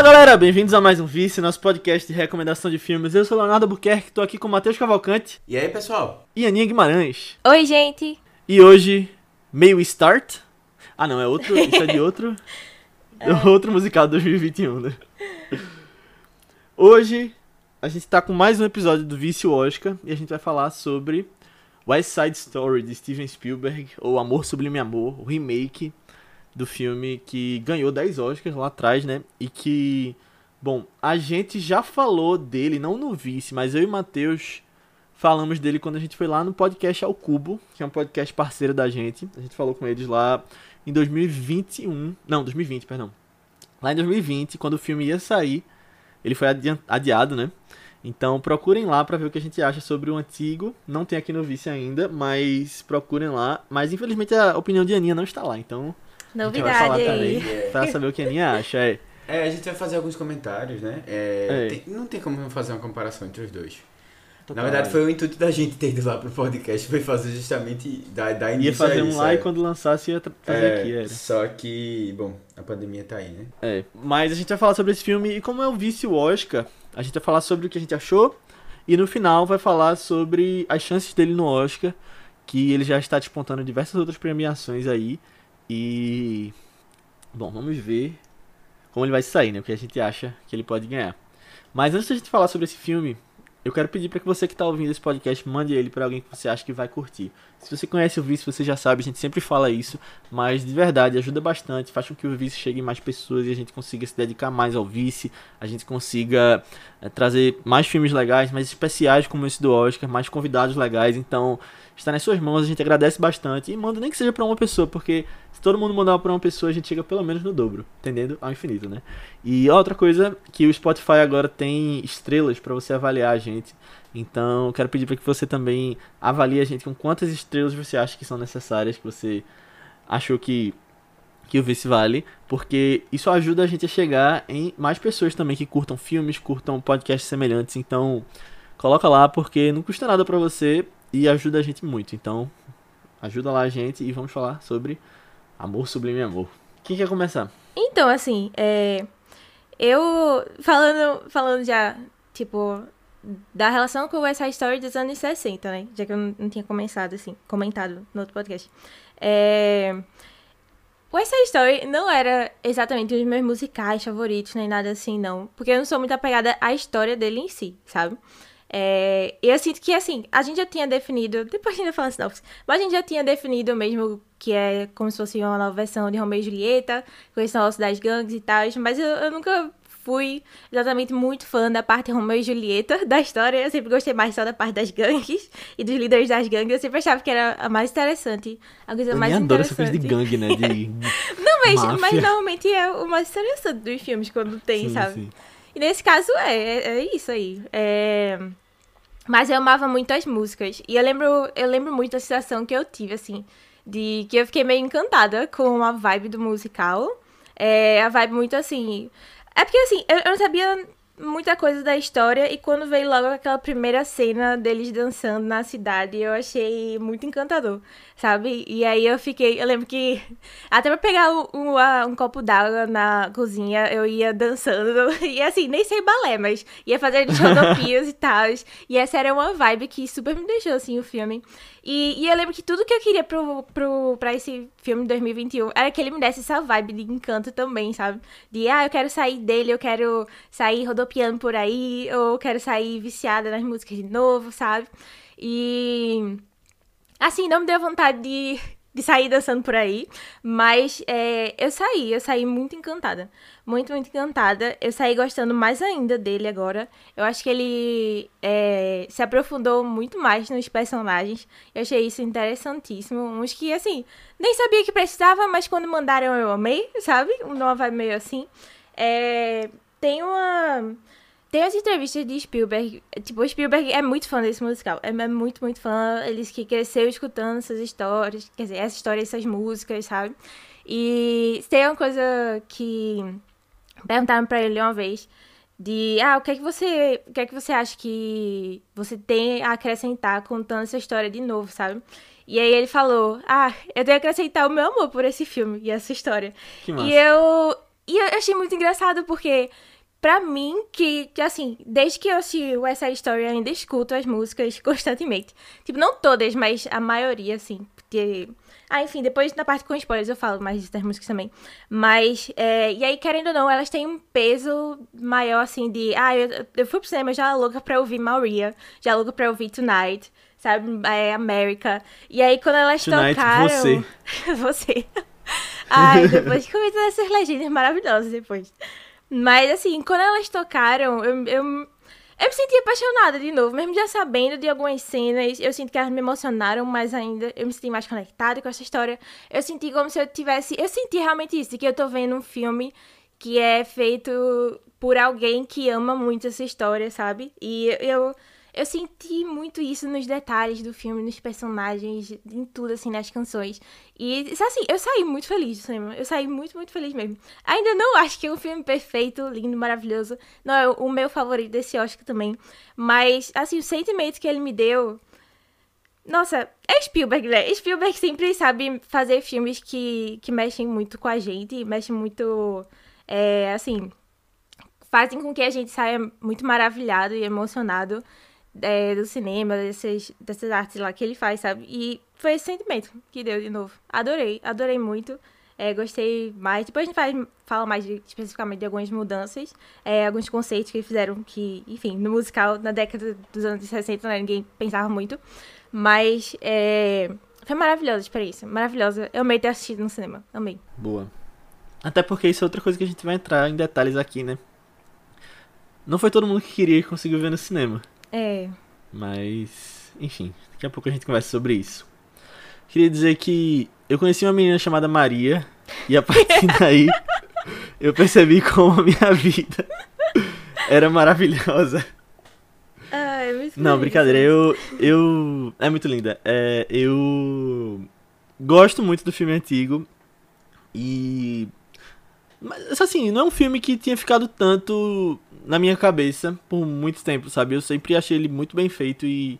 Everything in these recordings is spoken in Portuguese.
Fala galera, bem-vindos a mais um Vice, nosso podcast de recomendação de filmes. Eu sou Leonardo Buquerque, tô aqui com o Matheus Cavalcante E aí, pessoal? e Aninha Guimarães. Oi, gente. E hoje, May We Start? Ah não, é outro, isso é de outro, outro musical de 2021, né? Hoje, a gente tá com mais um episódio do Vice Oscar e a gente vai falar sobre West Side Story de Steven Spielberg, ou Amor Sublime Amor, o remake do filme que ganhou 10 Oscars lá atrás, né? E que, bom, a gente já falou dele, não no Vice, mas eu e Matheus falamos dele quando a gente foi lá no podcast Ao Cubo, que é um podcast parceiro da gente. A gente falou com eles lá em 2021, não, 2020, perdão. Lá em 2020, quando o filme ia sair, ele foi adiado, né? Então procurem lá pra ver o que a gente acha sobre o antigo. Não tem aqui no Vice ainda, mas procurem lá. Mas infelizmente a opinião de Aninha não está lá, então falar Novidade também aí. pra saber o que a Aninha acha. É. É, a gente vai fazer alguns comentários, né? É, É. tem- não tem como fazer uma comparação entre os dois. Total. Na verdade, foi o intuito da gente ter ido lá pro podcast, foi fazer justamente da, da Ia início fazer a um lá é. e quando lançasse ia tra- trazer É, aqui, era. Só que, bom, a pandemia tá aí, né? É, mas a gente vai falar sobre esse filme e como é o vice o Oscar, a gente vai falar sobre o que a gente achou e no final vai falar sobre as chances dele no Oscar, que ele já está despontando diversas outras premiações aí e bom, vamos ver como ele vai sair, né? O que a gente acha que ele pode ganhar. Mas antes da gente falar sobre esse filme, eu quero pedir para que você que está ouvindo esse podcast mande ele para alguém que você acha que vai curtir. Se você conhece o Vice, você já sabe, a gente sempre fala isso, mas de verdade ajuda bastante, faz com que o Vice chegue em mais pessoas e a gente consiga se dedicar mais ao Vice, a gente consiga eh, trazer mais filmes legais, mais especiais como esse do Oscar, mais convidados legais. Então, está nas suas mãos, a gente agradece bastante e manda nem que seja para uma pessoa, porque se todo mundo mandar para uma pessoa, a gente chega pelo menos no dobro, entendendo? Ao infinito, né? E outra coisa que o Spotify agora tem estrelas para você avaliar a gente. Então, quero pedir para que você também avalie a gente com quantas estrelas você acha que são necessárias, que você achou que que o Vice vale, porque isso ajuda a gente a chegar em mais pessoas também que curtam filmes, curtam podcasts semelhantes. Então, coloca lá porque não custa nada para você e ajuda a gente muito. Então, ajuda lá a gente e vamos falar sobre Amor Sublime Amor. Quem quer começar? Então, assim, é... Eu, falando, falando já, tipo, da relação com West Side Story dos anos 60, né? Já que eu não, não tinha começado, assim, comentado no outro podcast. É... West Side Story não era exatamente um dos meus musicais favoritos, nem nada assim, não. Porque eu não sou muito apegada à história dele em si, sabe? É, eu sinto que, assim, a gente já tinha definido, depois a gente vai falar sinopse, mas a gente já tinha definido mesmo que é como se fosse uma nova versão de Romeo e Julieta, com esse negócio das gangues e tal, mas eu, eu nunca fui exatamente muito fã da parte Romeo e Julieta da história, eu sempre gostei mais só da parte das gangues e dos líderes das gangues, eu sempre achava que era a mais interessante, a coisa Eu mais adoro essa coisa de gangue, né? De Não, mas, mas normalmente é o mais interessante dos filmes quando tem, Sim, sabe? sim. E nesse caso é, é, é isso aí. É... Mas eu amava muito as músicas. E eu lembro, eu lembro muito da sensação que eu tive, assim, de que eu fiquei meio encantada com a vibe do musical. É, a vibe muito assim. É porque assim, eu, eu não sabia muita coisa da história e quando veio logo aquela primeira cena deles dançando na cidade, eu achei muito encantador, sabe? E aí eu fiquei, eu lembro que até pra pegar um, um, um copo d'água na cozinha, eu ia dançando, e assim, nem sei balé, mas ia fazer rodopias e tal. E essa era uma vibe que super me deixou, assim, o filme. E, e eu lembro que tudo que eu queria pro, pro, pra esse filme de 2021 era que ele me desse essa vibe de encanto também, sabe? De, ah, eu quero sair dele, eu quero sair rodopiando por aí, ou eu quero sair viciada nas músicas de novo, sabe? E. Assim, não me deu vontade de, de sair dançando por aí, mas é, eu saí, eu saí muito encantada. Muito, muito encantada. Eu saí gostando mais ainda dele agora. Eu acho que ele é, se aprofundou muito mais nos personagens. Eu achei isso interessantíssimo. Uns que, assim, nem sabia que precisava, mas quando mandaram eu amei, sabe? Uma vibe meio assim. É, tem uma. Tem as entrevistas de Spielberg. Tipo, o Spielberg é muito fã desse musical. É é muito, muito fã. Ele que cresceu escutando essas histórias. Quer dizer, essa história, essas músicas, sabe? E tem uma coisa que perguntaram pra ele uma vez. De, ah, o que é que você, o que é que você acha que você tem a acrescentar contando essa história de novo, sabe? E aí ele falou, ah, eu tenho que acrescentar o meu amor por esse filme e essa história. Que massa. E eu, E eu achei muito engraçado porque, pra mim, que, que assim, desde que eu assisti West Side Story, eu ainda escuto as músicas constantemente. Tipo, não todas, mas a maioria, assim. Porque... Ah, enfim, depois na parte com spoilers eu falo mais das músicas também. Mas, é, e aí, querendo ou não, elas têm um peso maior, assim, de. Ah, eu, eu fui pro cinema já louca pra ouvir Maria, já louca pra ouvir Tonight, sabe? É, America. E aí, quando elas Tonight, tocaram. você. você. Ai, depois que essas legendas maravilhosas depois. Mas, assim, quando elas tocaram, eu, eu, eu me senti apaixonada de novo, mesmo já sabendo de algumas cenas. Eu sinto que elas me emocionaram mais ainda. Eu me senti mais conectada com essa história. Eu senti como se eu tivesse. Eu senti realmente isso, que eu tô vendo um filme que é feito por alguém que ama muito essa história, sabe? E eu. Eu senti muito isso nos detalhes do filme, nos personagens, em tudo, assim, nas canções. E, assim, eu saí muito feliz do cinema. Eu saí muito, muito feliz mesmo. Ainda não acho que é um filme perfeito, lindo, maravilhoso. Não é o meu favorito desse Oscar também. Mas, assim, o sentimento que ele me deu. Nossa, é Spielberg, né? Spielberg sempre sabe fazer filmes que, que mexem muito com a gente, mexem muito. É, assim. Fazem com que a gente saia muito maravilhado e emocionado é, do cinema, dessas, dessas artes lá que ele faz, sabe? E foi esse sentimento que deu de novo. Adorei, adorei muito. É, gostei mais. Depois a gente faz, fala mais de, especificamente de algumas mudanças, é, alguns conceitos que fizeram que, enfim, no musical, na década dos anos 60, né, ninguém pensava muito. Mas é, foi maravilhosa a experiência, maravilhosa. Eu amei ter assistido no cinema, amei. Boa. Até porque isso é outra coisa que a gente vai entrar em detalhes aqui, né? Não foi todo mundo que queria e conseguiu ver no cinema. É. Mas, enfim, daqui a pouco a gente conversa sobre isso. Queria dizer que eu conheci uma menina chamada Maria e a partir daí eu percebi como a minha vida era maravilhosa. Ai, muito Não, feliz. brincadeira, eu. eu é muito linda. É, eu gosto muito do filme antigo e. Mas assim, não é um filme que tinha ficado tanto na minha cabeça por muito tempo, sabe? Eu sempre achei ele muito bem feito e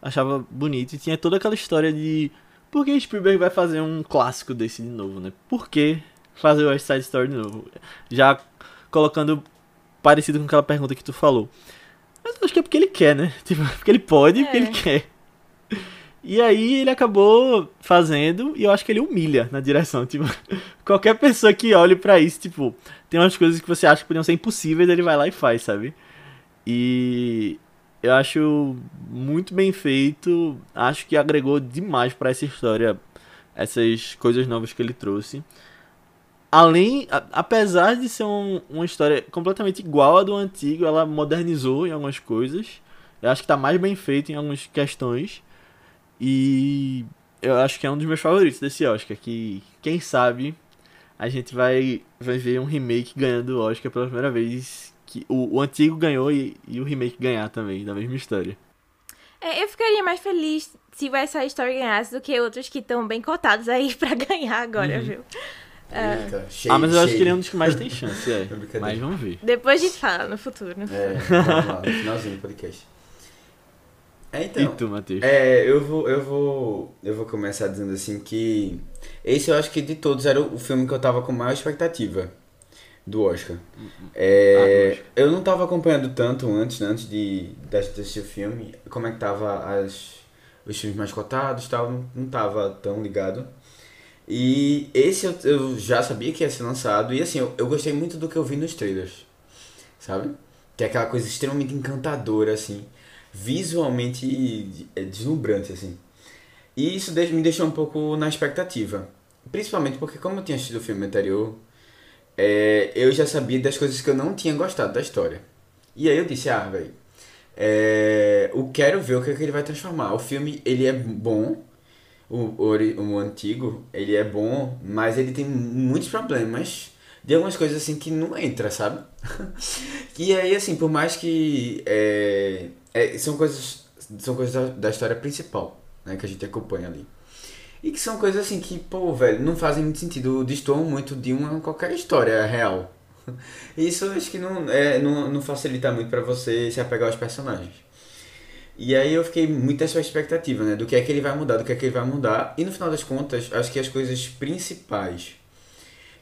achava bonito. E tinha toda aquela história de por que Spielberg vai fazer um clássico desse de novo, né? Por que fazer o West Side Story de novo? Já colocando parecido com aquela pergunta que tu falou. Mas eu acho que é porque ele quer, né? Tipo, porque ele pode e porque É. ele quer. E aí ele acabou fazendo e eu acho que ele humilha na direção. Tipo, qualquer pessoa que olhe pra isso, tipo, tem umas coisas que você acha que podiam ser impossíveis, ele vai lá e faz, sabe? E eu acho muito bem feito. Acho que agregou demais pra essa história essas coisas novas que ele trouxe. Além, a- apesar de ser um- uma história completamente igual à do antigo, ela modernizou em algumas coisas. Eu acho que tá mais bem feito em algumas questões. E eu acho que é um dos meus favoritos desse Oscar. Que quem sabe a gente vai, vai ver um remake ganhando o Oscar pela primeira vez. Que o, o antigo ganhou e, e o remake ganhar também, da mesma história. É, eu ficaria mais feliz se o West Side Story ganhasse do que outros que estão bem cotados aí pra ganhar agora, Uhum. viu? Eita, cheio, ah, mas eu acho cheio. que ele é um dos que mais tem chance, é. É mas vamos ver. Depois a gente fala no futuro. No futuro. É, vamos lá, no finalzinho do podcast. É, então. e tu, Matheus? É, eu vou, eu vou, eu vou começar dizendo assim que esse eu acho que de todos era o filme que eu tava com maior expectativa do Oscar. É, Ah, do Oscar. eu não tava acompanhando tanto antes, né, antes de, de assistir o filme, como é que tava as, os filmes mais cotados, tal, não, não tava tão ligado. E esse eu, eu já sabia que ia ser lançado e assim, eu, eu gostei muito do que eu vi nos trailers, sabe? Que é aquela coisa extremamente encantadora, assim, visualmente é, deslumbrante, assim. E isso me deixou um pouco na expectativa. Principalmente porque, como eu tinha assistido o filme anterior, é, eu já sabia das coisas que eu não tinha gostado da história. E aí eu disse, ah, velho, é, eu quero ver o que, é que ele vai transformar. O filme, ele é bom, o, ori- o antigo, ele é bom, mas ele tem muitos problemas de algumas coisas assim que não entra, sabe? e aí, assim, por mais que é, é, são coisas são coisas da, da história principal, né, que a gente acompanha ali. E que são coisas assim que, pô, velho, não fazem muito sentido, destoam muito de uma qualquer história real. Isso acho que não, é, não, não facilita muito pra você se apegar aos personagens. E aí eu fiquei muito nessa expectativa, né? Do que é que ele vai mudar, do que é que ele vai mudar. E no final das contas, acho que as coisas principais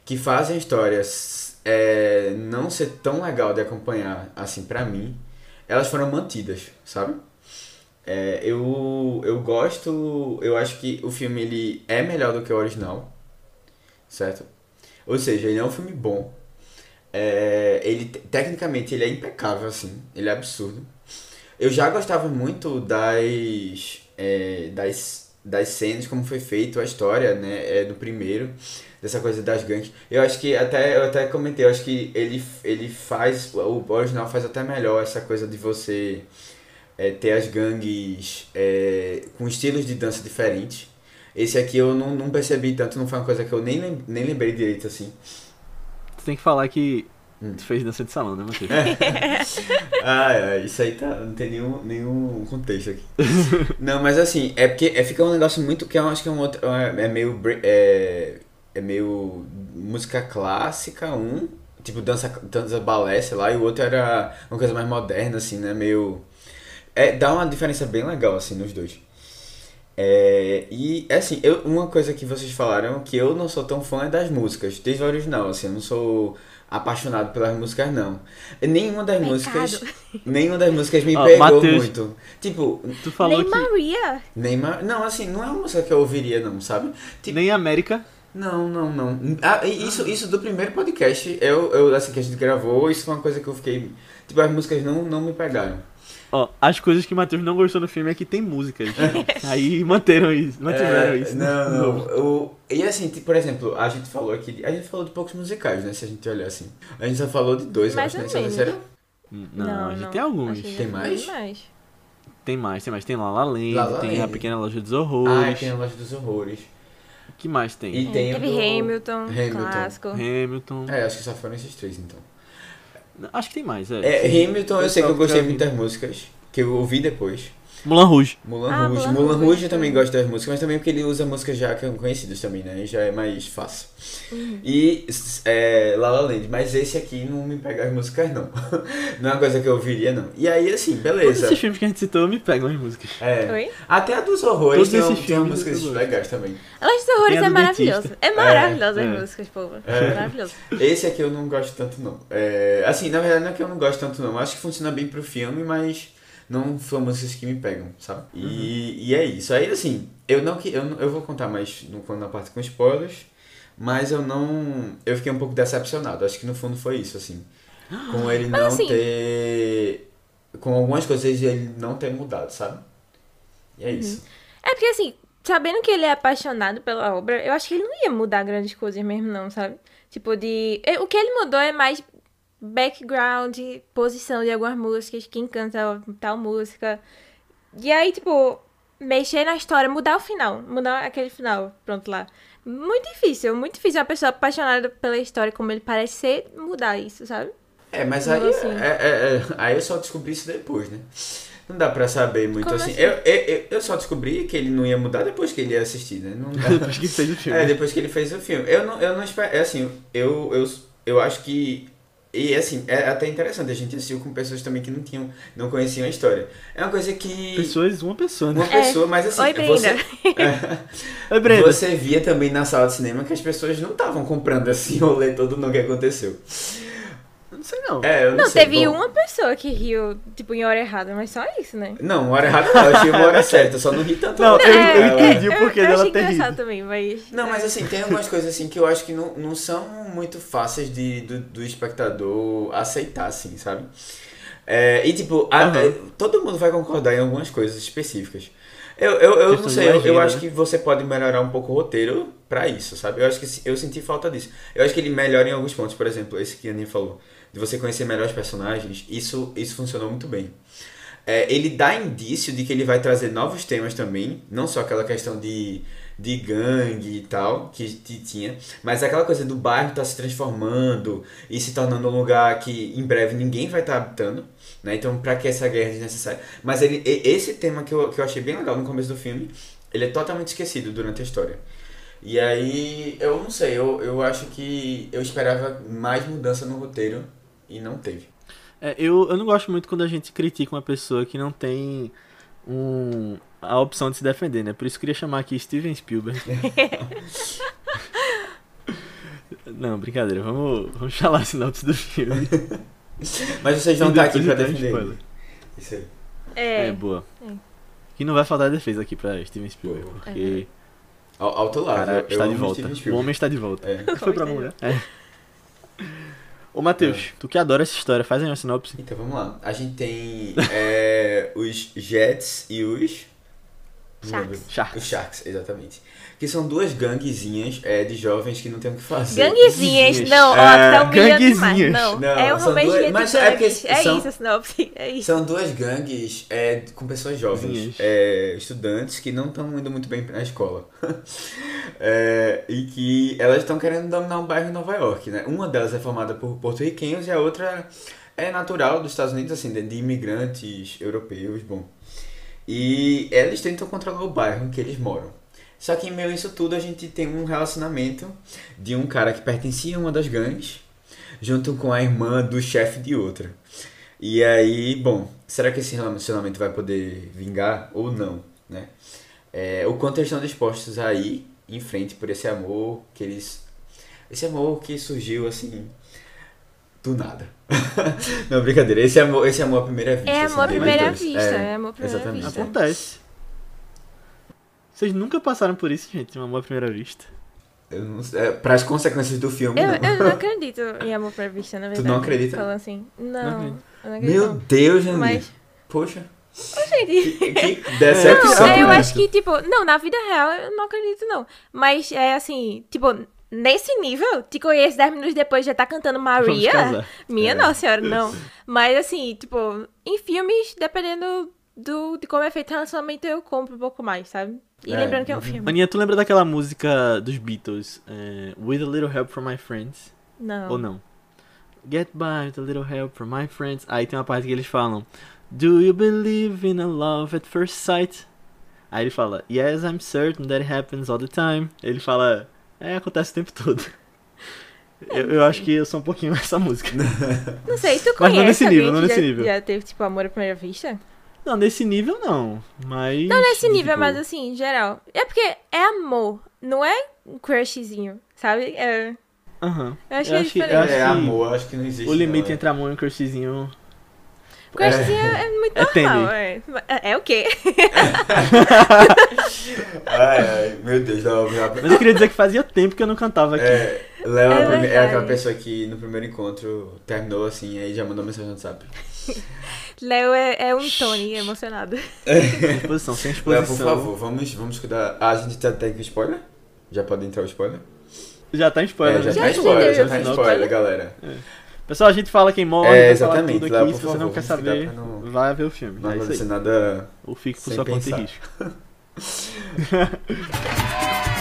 que fazem a história é, não ser tão legal de acompanhar, assim, pra mim, elas foram mantidas, sabe? É, eu, eu gosto, eu acho que o filme ele é melhor do que o original, certo? Ou seja, ele é um filme bom. É, ele tecnicamente ele é impecável assim, ele é absurdo. Eu já gostava muito das é, das, das cenas como foi feito a história, né, é, do primeiro dessa coisa das gangues. Eu acho que até eu até comentei, eu acho que ele ele faz o original faz até melhor essa coisa de você é, ter as gangues é, com estilos de dança diferentes. Esse aqui eu não, não percebi tanto, não foi uma coisa que eu nem, nem lembrei direito assim. Tu tem que falar que hum. tu fez dança de salão, né, Matheus? ah, é, isso aí tá, não tem nenhum, nenhum contexto aqui. não, mas assim, é porque é, fica um negócio muito que eu acho que é um outro. É, é meio. É, é meio música clássica, um. Tipo, dança, dança balé, sei lá, e o outro era uma coisa mais moderna, assim, né? Meio. É, dá uma diferença bem legal, assim, nos dois. É, e assim, eu, uma coisa que vocês falaram que eu não sou tão fã é das músicas, desde o original, assim, eu não sou apaixonado pelas músicas não. Nenhuma das Pecado. músicas, nenhuma das músicas me oh, pegou Mateus, muito. Tipo, tu falou nem que... Maria. Nem Ma... Não, assim, não é uma música que eu ouviria não, sabe? Tipo... Nem América. Não, não, não. Ah, isso, isso do primeiro podcast, eu, eu, assim, que a gente gravou, isso foi uma coisa que eu fiquei. Tipo, as músicas não, não me pegaram. Ó, as coisas que o Matheus não gostou no filme é que tem músicas. Aí manteram isso, mantiveram é, isso. Não, não. O, e assim, tipo, por exemplo, a gente falou aqui. A gente falou de poucos musicais, né? Se a gente olhar assim. A gente só falou de dois, Mais eu acho, né? Não, não, a gente não. tem alguns. Tem mais? mais? Tem mais, tem mais. Tem La La Land, La La tem Land. A Pequena Loja dos Horrores. Ah, tem a Loja dos Horrores. O que mais tem? E tem Teve do... Hamilton, Hamilton. clássico. Hamilton. É, acho que só foram esses três, então. Acho que tem mais, é. É, Hamilton, eu sei que eu gostei muito das músicas que eu ouvi depois. Mulan Rouge. Mulan Ah, Rouge. Mulan Mulan Rouge, Rouge eu também gosto das músicas, mas também porque ele usa músicas já conhecidas também, né? E já é mais fácil. Uhum. E é, La La Land, mas esse aqui não me pega as músicas, não. Não é uma coisa que eu ouviria, não. E aí, assim, Todos beleza. esses filmes que a gente citou me pegam as músicas. É. Oi? Até a dos horrores Todos tem, esses um- tem filmes músicas legais também. A dos Horrores Tem é do dentista. É maravilhosa É, as é. músicas, povo. É. É maravilhoso. Esse aqui eu não gosto tanto, não. É, assim, na verdade não é que eu não gosto tanto, não. Eu acho que funciona bem pro filme, mas não são músicas que me pegam, sabe? E, e é isso. Aí, assim, eu não que eu, eu vou contar mais no, na parte com spoilers, mas eu não. Eu fiquei um pouco decepcionado. Acho que no fundo foi isso, assim. Com ele Mas, não assim- ter. Com algumas coisas ele não ter mudado, sabe? E é isso. É porque, assim, sabendo que ele é apaixonado pela obra, eu acho que ele não ia mudar grandes coisas mesmo, não, sabe? Tipo, de. O que ele mudou é mais background, posição de algumas músicas, quem canta tal música. E aí, tipo, mexer na história, mudar o final, mudar aquele final, pronto lá. Muito difícil, muito difícil uma pessoa apaixonada pela história como ele parece ser, mudar isso, sabe? É, mas Não, aí, assim. é, é- é- aí eu só descobri isso depois, né? Não dá pra saber muito Como assim. assim? Eu, eu, eu- eu só descobri que ele não ia mudar depois que ele ia assistir, né? Não dá. Depois que fez o filme. É, depois que ele fez o filme. Eu não, eu não espero. É assim, eu, eu, eu acho que. E assim, é até interessante, a gente assistiu com pessoas também que não tinham, não conheciam a história. É uma coisa que. Pessoas, uma pessoa, né? Uma pessoa, mas assim, Oi, Brenda. você, Oi, Brenda. você via também na sala de cinema que as pessoas não estavam comprando assim o rolê todo no que aconteceu. Não sei não. É, eu não, Não, sei. teve bom. uma pessoa que riu, tipo, em hora errada, mas só isso, né? Não, hora errada não, eu achei uma hora certa, eu só não ri tanto. Não, eu, É, eu é, entendi o porquê eu dela ter rido. também, mas... Não, mas assim, tem algumas coisas assim que eu acho que não, não são muito fáceis de, do, do espectador aceitar, assim, sabe? É, e tipo, a- é, todo mundo vai concordar em algumas coisas específicas. Eu, eu, eu não Questão de sei, eu, eu acho né? que você pode melhorar um pouco o roteiro pra isso, sabe? Eu acho que eu senti falta disso. Eu acho que ele melhora em alguns pontos, por exemplo, esse que a Aninha falou, de você conhecer melhor os personagens, isso, isso funcionou muito bem. É, ele dá indício de que ele vai trazer novos temas também, não só aquela questão de, de gangue e tal, que, tinha, mas aquela coisa do bairro tá se transformando e se tornando um lugar que em breve ninguém vai estar habitando, né? Então, pra que essa guerra desnecessária? Mas ele, esse tema que eu, que eu achei bem legal no começo do filme, ele é totalmente esquecido durante a história. E aí, eu não sei, eu, eu acho que eu esperava mais mudança no roteiro e não teve. É, eu, eu não gosto muito quando a gente critica uma pessoa que não tem um, a opção de se defender, né? Por isso eu queria chamar aqui Steven Spielberg. Não, brincadeira, vamos, vamos falar a sinopse do filme. Mas vocês vão estar aqui pra defender. Isso aí. É. É, boa. É. Que não vai faltar defesa aqui pra Steven Spielberg, Boa. porque Ao, alto o lado. cara está de volta. O homem está de volta. É. Foi pra mulher. É. Ô, Matheus, tu que adora essa história, faz aí uma sinopse. Então vamos lá. A gente tem é, os Jets e os. Sharks. Os Sharks, exatamente. Que são duas ganguezinhas é, de jovens que não tem o que fazer. Ganguezinhas. Não, ó, É, tá humilhando demais. ganguezinhas. Não, Não, é são romance duas- de mas é porque gangues. É são- isso a sinopse. É isso. São duas gangues é, com pessoas jovens, é, estudantes que não estão indo muito bem na escola. É, e que elas estão querendo dominar um bairro em Nova York, né? Uma delas é formada por porto-riquenhos e a outra é natural dos Estados Unidos, assim, de, de imigrantes europeus, bom. E eles tentam controlar o bairro em que eles moram. Só que em meio a isso tudo a gente tem um relacionamento de um cara que pertencia a uma das gangues, junto com a irmã do chefe de outra. E aí, bom, será que esse relacionamento vai poder vingar ou não, né? É, o quanto eles estão dispostos a ir em frente por esse amor que eles... Esse amor que surgiu, assim, do nada. não, brincadeira. Esse amor, esse amor à primeira vista. É assim, amor à primeira vista. É amor à primeira exatamente. vista. Acontece. Vocês nunca passaram por isso, gente, um amor à primeira vista. Eu não sei, é, para as consequências do filme, Eu, não. eu não acredito em amor à primeira vista, na Tu verdade. não acredita? Falando assim. Não, acredito. eu não acredito. Meu não. Deus, Janine. Mas, Poxa, gente... que, que decepção. Não, eu né? acho que, tipo, não, na vida real eu não acredito, não. Mas é assim, tipo, nesse nível, te conheço 10 minutos depois já tá cantando Maria. Minha É. nossa senhora, não. Mas assim, tipo, em filmes, dependendo do, de como é feito o relacionamento, eu compro um pouco mais, sabe? E É, lembrando que é um filme. Aninha, tu lembra daquela música dos Beatles, é, With a Little Help from My Friends? Não. Ou não? Get by with a little help from my friends. Aí tem uma parte que eles falam: Do you believe in a love at first sight? Aí ele fala: Yes, I'm certain that it happens all the time. Ele fala: É, acontece o tempo todo. Eu, eu acho que eu sou um pouquinho essa música. Não sei, tu conhece Mas não nesse nível, não nesse já, nível. já teve, tipo, amor à primeira vista? Não, nesse nível não. Mas. Não nesse nível, tipo, mas assim, em geral. É porque é amor, não é um crushzinho, sabe? É, Aham. eu acho Eu que é acho que- eu diferente. acho É que amor, acho que não existe. O limite não, é. entre amor e um crushzinho. Crushzinho é, é muito É normal. É, é o quê? Ai, ai, meu Deus, não, já... Mas eu queria dizer que fazia tempo que eu não cantava aqui. É, Léo É é, prime- é aquela pessoa que no primeiro encontro terminou assim, aí já mandou mensagem no WhatsApp. Léo é, é um Tony emocionado. Exposição, sem Léo, exposição. por favor, vamos, vamos cuidar. Ah, a gente tá, tem que spoiler? Já pode entrar o spoiler? Já tá em spoiler. é, já, né? tá Já spoiler, já tá spoiler, spoiler? galera. Pessoal, a gente fala quem morre, É, exatamente, tudo aqui. Se você não favor, quer vamos cuidar saber, não- vai ver o filme. Não é isso acontecer aí. nada. Ou fique por sua conta pensar. e risco.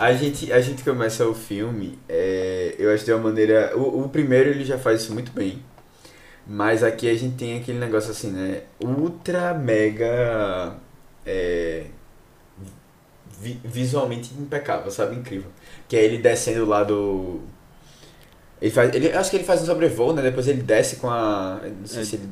A gente, a gente começa o filme, é, eu acho de uma maneira. O, o primeiro ele já faz isso muito bem. Mas aqui a gente tem aquele negócio assim, né? Ultra mega. é, vi- visualmente impecável, sabe? Incrível. Que é ele descendo lá do. Ele faz. Ele, acho que ele faz um sobrevoo, né? Depois ele desce com a. Não sei É. se ele.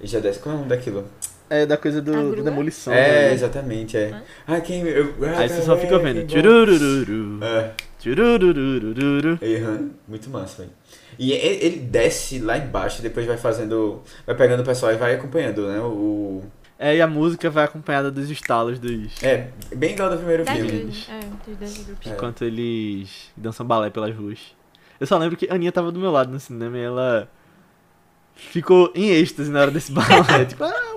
Ele já desce. Qual é o nome daquilo? É da coisa do, do demolição. É, né? exatamente, é. Ah, quem. Eu, Aí você só fica vendo. Tchururururu. É. Tchururururu. Aham, muito massa, velho. E ele, ele desce lá embaixo e depois vai fazendo. Vai pegando o pessoal e vai acompanhando, né? O. É, e a música vai acompanhada dos estalos dos. É, bem igual do primeiro filme. duas, é, dos dois grupos. É. Enquanto eles dançam balé pelas ruas. Eu só lembro que a Aninha tava do meu lado no cinema e ela ficou em êxtase na hora desse balé. tipo, ah,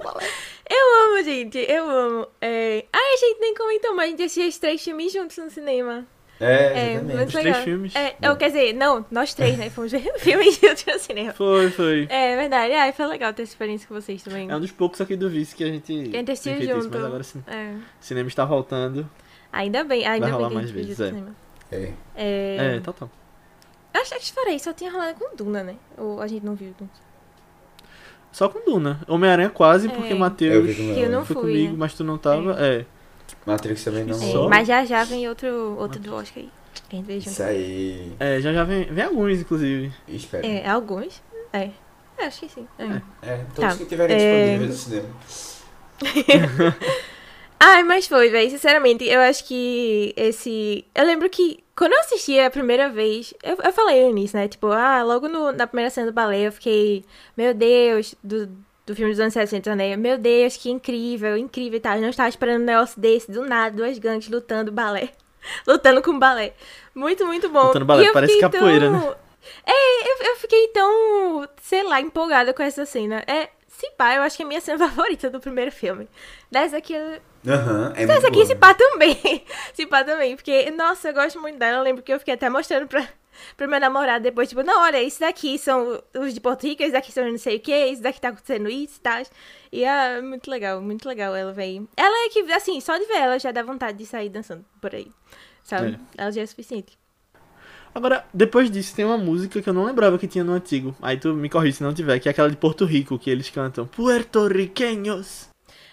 Eu amo, gente, eu amo. É... Ai, a gente nem comentou, mas a gente assistiu esses três filmes juntos no cinema. É, É, muito Os legal. três filmes. É, eu, quer dizer, não, nós três, né? Fomos ver filmes juntos no cinema. Foi, foi. É verdade. Ai, foi legal ter essa experiência com vocês também. É um dos poucos aqui do Vice que a gente. Que a gente assistiu feito isso, junto. mas agora sim. É. O cinema está voltando. Ainda bem, ainda Vai bem rolar que a mais vezes, é. cinema. É. É... É, total. Acho, acho que falei, só tinha rolado com Duna, né? Ou a gente não viu Duna. Só com Duna. Homem-Aranha quase, porque É. Eu Matheus Que eu não foi fui, comigo, né? mas tu não tava. É. Matrix também não. É, Só? mas já já vem outro, outro do Oscar aí. Isso aí. É, já já vem, vem alguns, inclusive. Espero. É, alguns. É. É, acho que sim. É. É, todos Tá. que tiverem É. disponíveis no cinema. Ai, mas foi, velho. Sinceramente, eu acho que esse. Eu lembro que quando eu assisti a primeira vez, eu, eu falei início, né? Tipo, ah, logo no- na primeira cena do balé eu fiquei, meu Deus, do, do filme dos anos 60, né? Meu Deus, que incrível, incrível e tal. Eu não estava esperando um negócio desse, do nada, duas gangues lutando balé. lutando com balé. Muito, muito bom. Lutando balé, parece capoeira, tão- né? É, eu, eu fiquei tão, sei lá, empolgada com essa cena. É, se pá, eu acho que é a minha cena favorita do primeiro filme. Dessa aqui, Aham, é essa muito aqui, boa. se pá também. se pá também. Porque, nossa, eu gosto muito dela. Eu lembro que eu fiquei até mostrando pra, pro meu namorado depois. Tipo, não, olha, isso daqui são os de Porto Rico, esse daqui são não sei o que, esse daqui tá acontecendo isso e tal. E é muito legal, muito legal ela, veio. Ela é que, assim, só de ver ela já dá vontade de sair dançando por aí. Sabe? Ela já é suficiente. Agora, depois disso, tem uma música que eu não lembrava que tinha no antigo. Aí tu me corrige se não tiver, que é aquela de Porto Rico, que eles cantam. Puertorriqueños.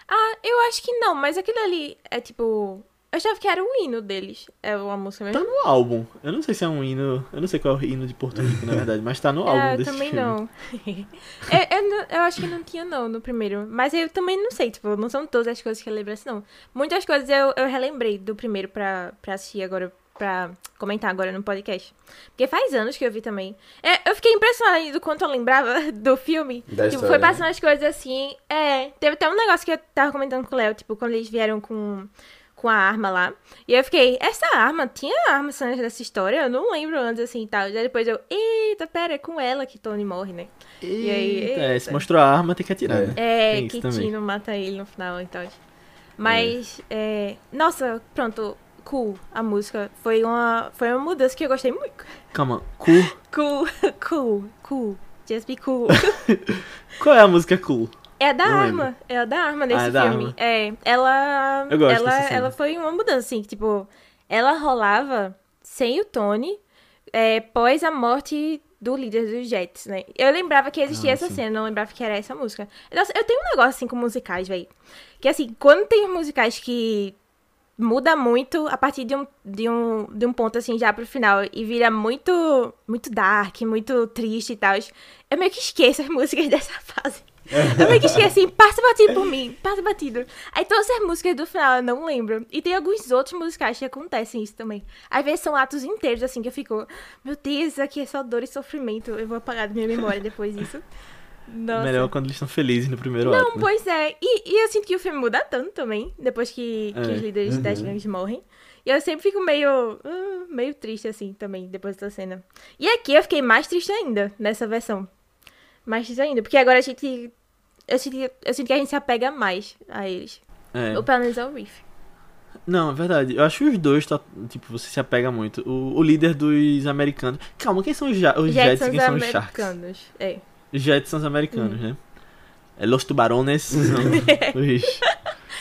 Ah, eu acho que não, mas aquilo ali é tipo. Eu achava que era o hino deles. É uma música Tá mesmo. no álbum. Eu não sei se é um hino. Eu não sei qual é o hino de Porto Rico, na verdade, mas tá no álbum É, eu desse também filme. não. eu, eu, não- eu acho que não tinha, não, no primeiro. Mas eu também não sei, tipo, não são todas as coisas que eu lembro assim, não. Muitas coisas eu, eu relembrei do primeiro pra, pra assistir agora, pra comentar agora no podcast. Porque faz anos que eu vi também. É, eu fiquei impressionada do quanto eu lembrava do filme. Da tipo, história, foi né? passando as coisas assim. É, teve até um negócio que eu tava comentando com o Léo, tipo, quando eles vieram com, com a arma lá. E eu fiquei, essa arma, tinha arma antes dessa história? Eu não lembro antes assim e tal. E depois eu, eita, pera, é com ela que Tony morre, né? E aí, Eita, é, se eita. mostrou a arma, tem que atirar, É. né? É, que. Tino mata ele no final e tal. Mas, é, nossa, pronto, cool, a música. Foi uma, foi uma mudança que eu gostei muito. Calma, cu. Cool, cool, cool. Just be cool. Qual é a música cool? É a da Não arma. É a da arma nesse Ah, é da filme. arma. É, ela. Eu gosto ela, ela foi uma mudança, assim, que, tipo, ela rolava sem o Tony é, pós a morte do líder dos Jets, né? Eu lembrava que existia Ah, essa sim. cena, não lembrava que era essa música. Nossa, eu tenho um negócio assim com musicais, velho. Que assim, quando tem musicais que muda muito a partir de um, de um, de um ponto assim já pro final e vira muito muito dark, muito triste e tal. Eu meio que esqueço as músicas dessa fase. Eu meio que esqueço assim, passa batido por mim, passa batido. Aí todas as músicas do final eu não lembro. E tem alguns outros musicais que acontecem isso também. Às vezes são atos inteiros assim que eu fico, meu Deus, aqui é só dor e sofrimento. Eu vou apagar da minha memória depois disso. Nossa. Melhor quando eles estão felizes no primeiro Não, ato. né? pois é. E, e eu sinto que o filme muda tanto também, depois que, que É. os líderes das Uhum. gangues morrem. E eu sempre fico meio. ah, meio triste, assim, também, depois dessa cena. E aqui eu fiquei mais triste ainda, nessa versão. Mais triste ainda, porque agora a gente. Eu sinto, que- eu sinto que a gente se apega mais a eles. É. Ou pelo menos ao Reef. Não, é verdade. Eu acho que os dois, tá, tipo, você se apega muito. O, o líder dos americanos. Calma, quem são os, ja os Jets e quem são os Sharks? americanos. É. Os Jets são os americanos, Uhum. né? É, Los Tubarones são os,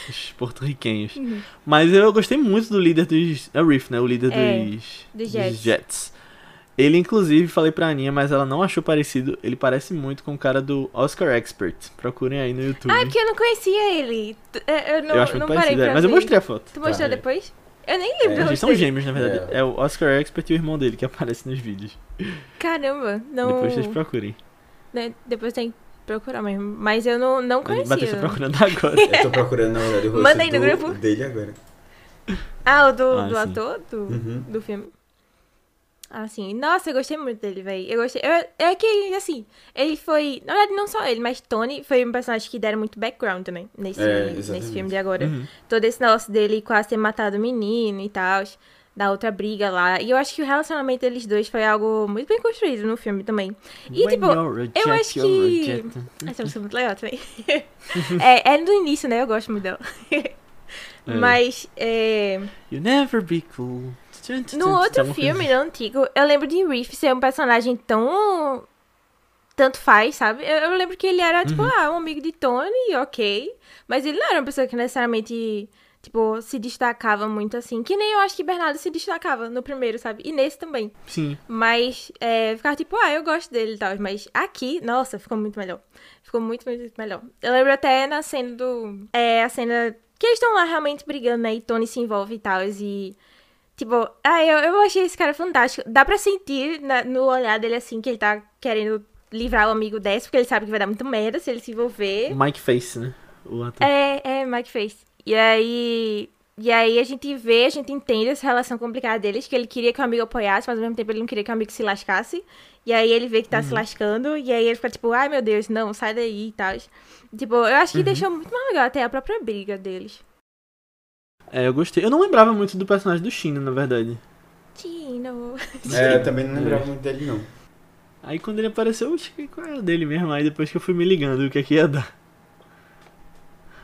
os porto-riquenhos. Uhum. Mas eu gostei muito do líder dos. É o Reef, né? O líder É, dos, dos dos Jets. Ele, inclusive, falei pra Aninha, mas ela não achou parecido. Ele parece muito com o cara do Oscar Expert. Procurem aí no YouTube. Ah, é porque eu não conhecia ele. É, Eu não, eu acho não muito parei parecido. é, Mas eu mostrei a foto. Tu mostrou Tá. depois? Eu nem lembro. É, Eles são gêmeos, na verdade. É. É. o Oscar Expert e o irmão dele que aparece nos vídeos. Caramba, não. Depois vocês procurem. Né, Depois tem que procurar mesmo. Mas eu não, não A conhecia. Batista procurando agora. Eu tô procurando, na verdade, o rosto Manda aí no do- grupo. dele agora. Ah, o do, Ah, do ator do, Uhum. do filme. Ah, sim. Nossa, eu gostei muito dele, velho. Eu gostei. Eu, é que, assim, ele foi. Na verdade, não só ele, mas Tony foi um personagem que deram muito background também nesse, É, nesse filme de agora. Uhum. Todo esse negócio dele quase ter matado o menino e tal. Da outra briga lá. E eu acho que o relacionamento deles dois foi algo muito bem construído no filme também. E, When tipo, eu acho que-. Essa música é muito legal também. é, é do início, né? Eu gosto muito dela. Mas, é, You never be cool. no outro filme, no antigo, eu lembro de Reef ser um personagem tão. Tanto faz, sabe? Eu, eu lembro que ele era, tipo, Uhum. ah, um amigo de Tony, ok. Mas ele não era uma pessoa que necessariamente tipo, se destacava muito assim. Que nem eu acho que Bernardo se destacava no primeiro, sabe? E nesse também. Sim. Mas é, ficava tipo, ah, eu gosto dele e tal. Mas aqui, nossa, ficou muito melhor. Ficou muito, muito, melhor. Eu lembro até na cena do. É, a cena. Que eles estão lá realmente brigando, né? E Tony se envolve e tal. E. Tipo, ah, eu, eu achei esse cara fantástico. Dá pra sentir na- no olhar dele assim que ele tá querendo livrar o amigo desse, porque ele sabe que vai dar muito merda se ele se envolver. O Mike Face, né? O ator. É, é, Mike Face. E aí. E aí a gente vê, a gente entende essa relação complicada deles, que ele queria que o amigo apoiasse, mas ao mesmo tempo ele não queria que o amigo se lascasse. E aí ele vê que tá se lascando, e aí ele fica tipo, ai meu Deus, não, sai daí e tal. Tipo, eu acho que deixou muito mais legal até a própria briga deles. É, eu gostei. Eu não lembrava muito do personagem do Chino, na verdade. Tino. É, eu também não lembrava muito dele, não. Aí quando ele apareceu, eu achei qual era dele mesmo. Aí depois que eu fui me ligando o que é que ia dar.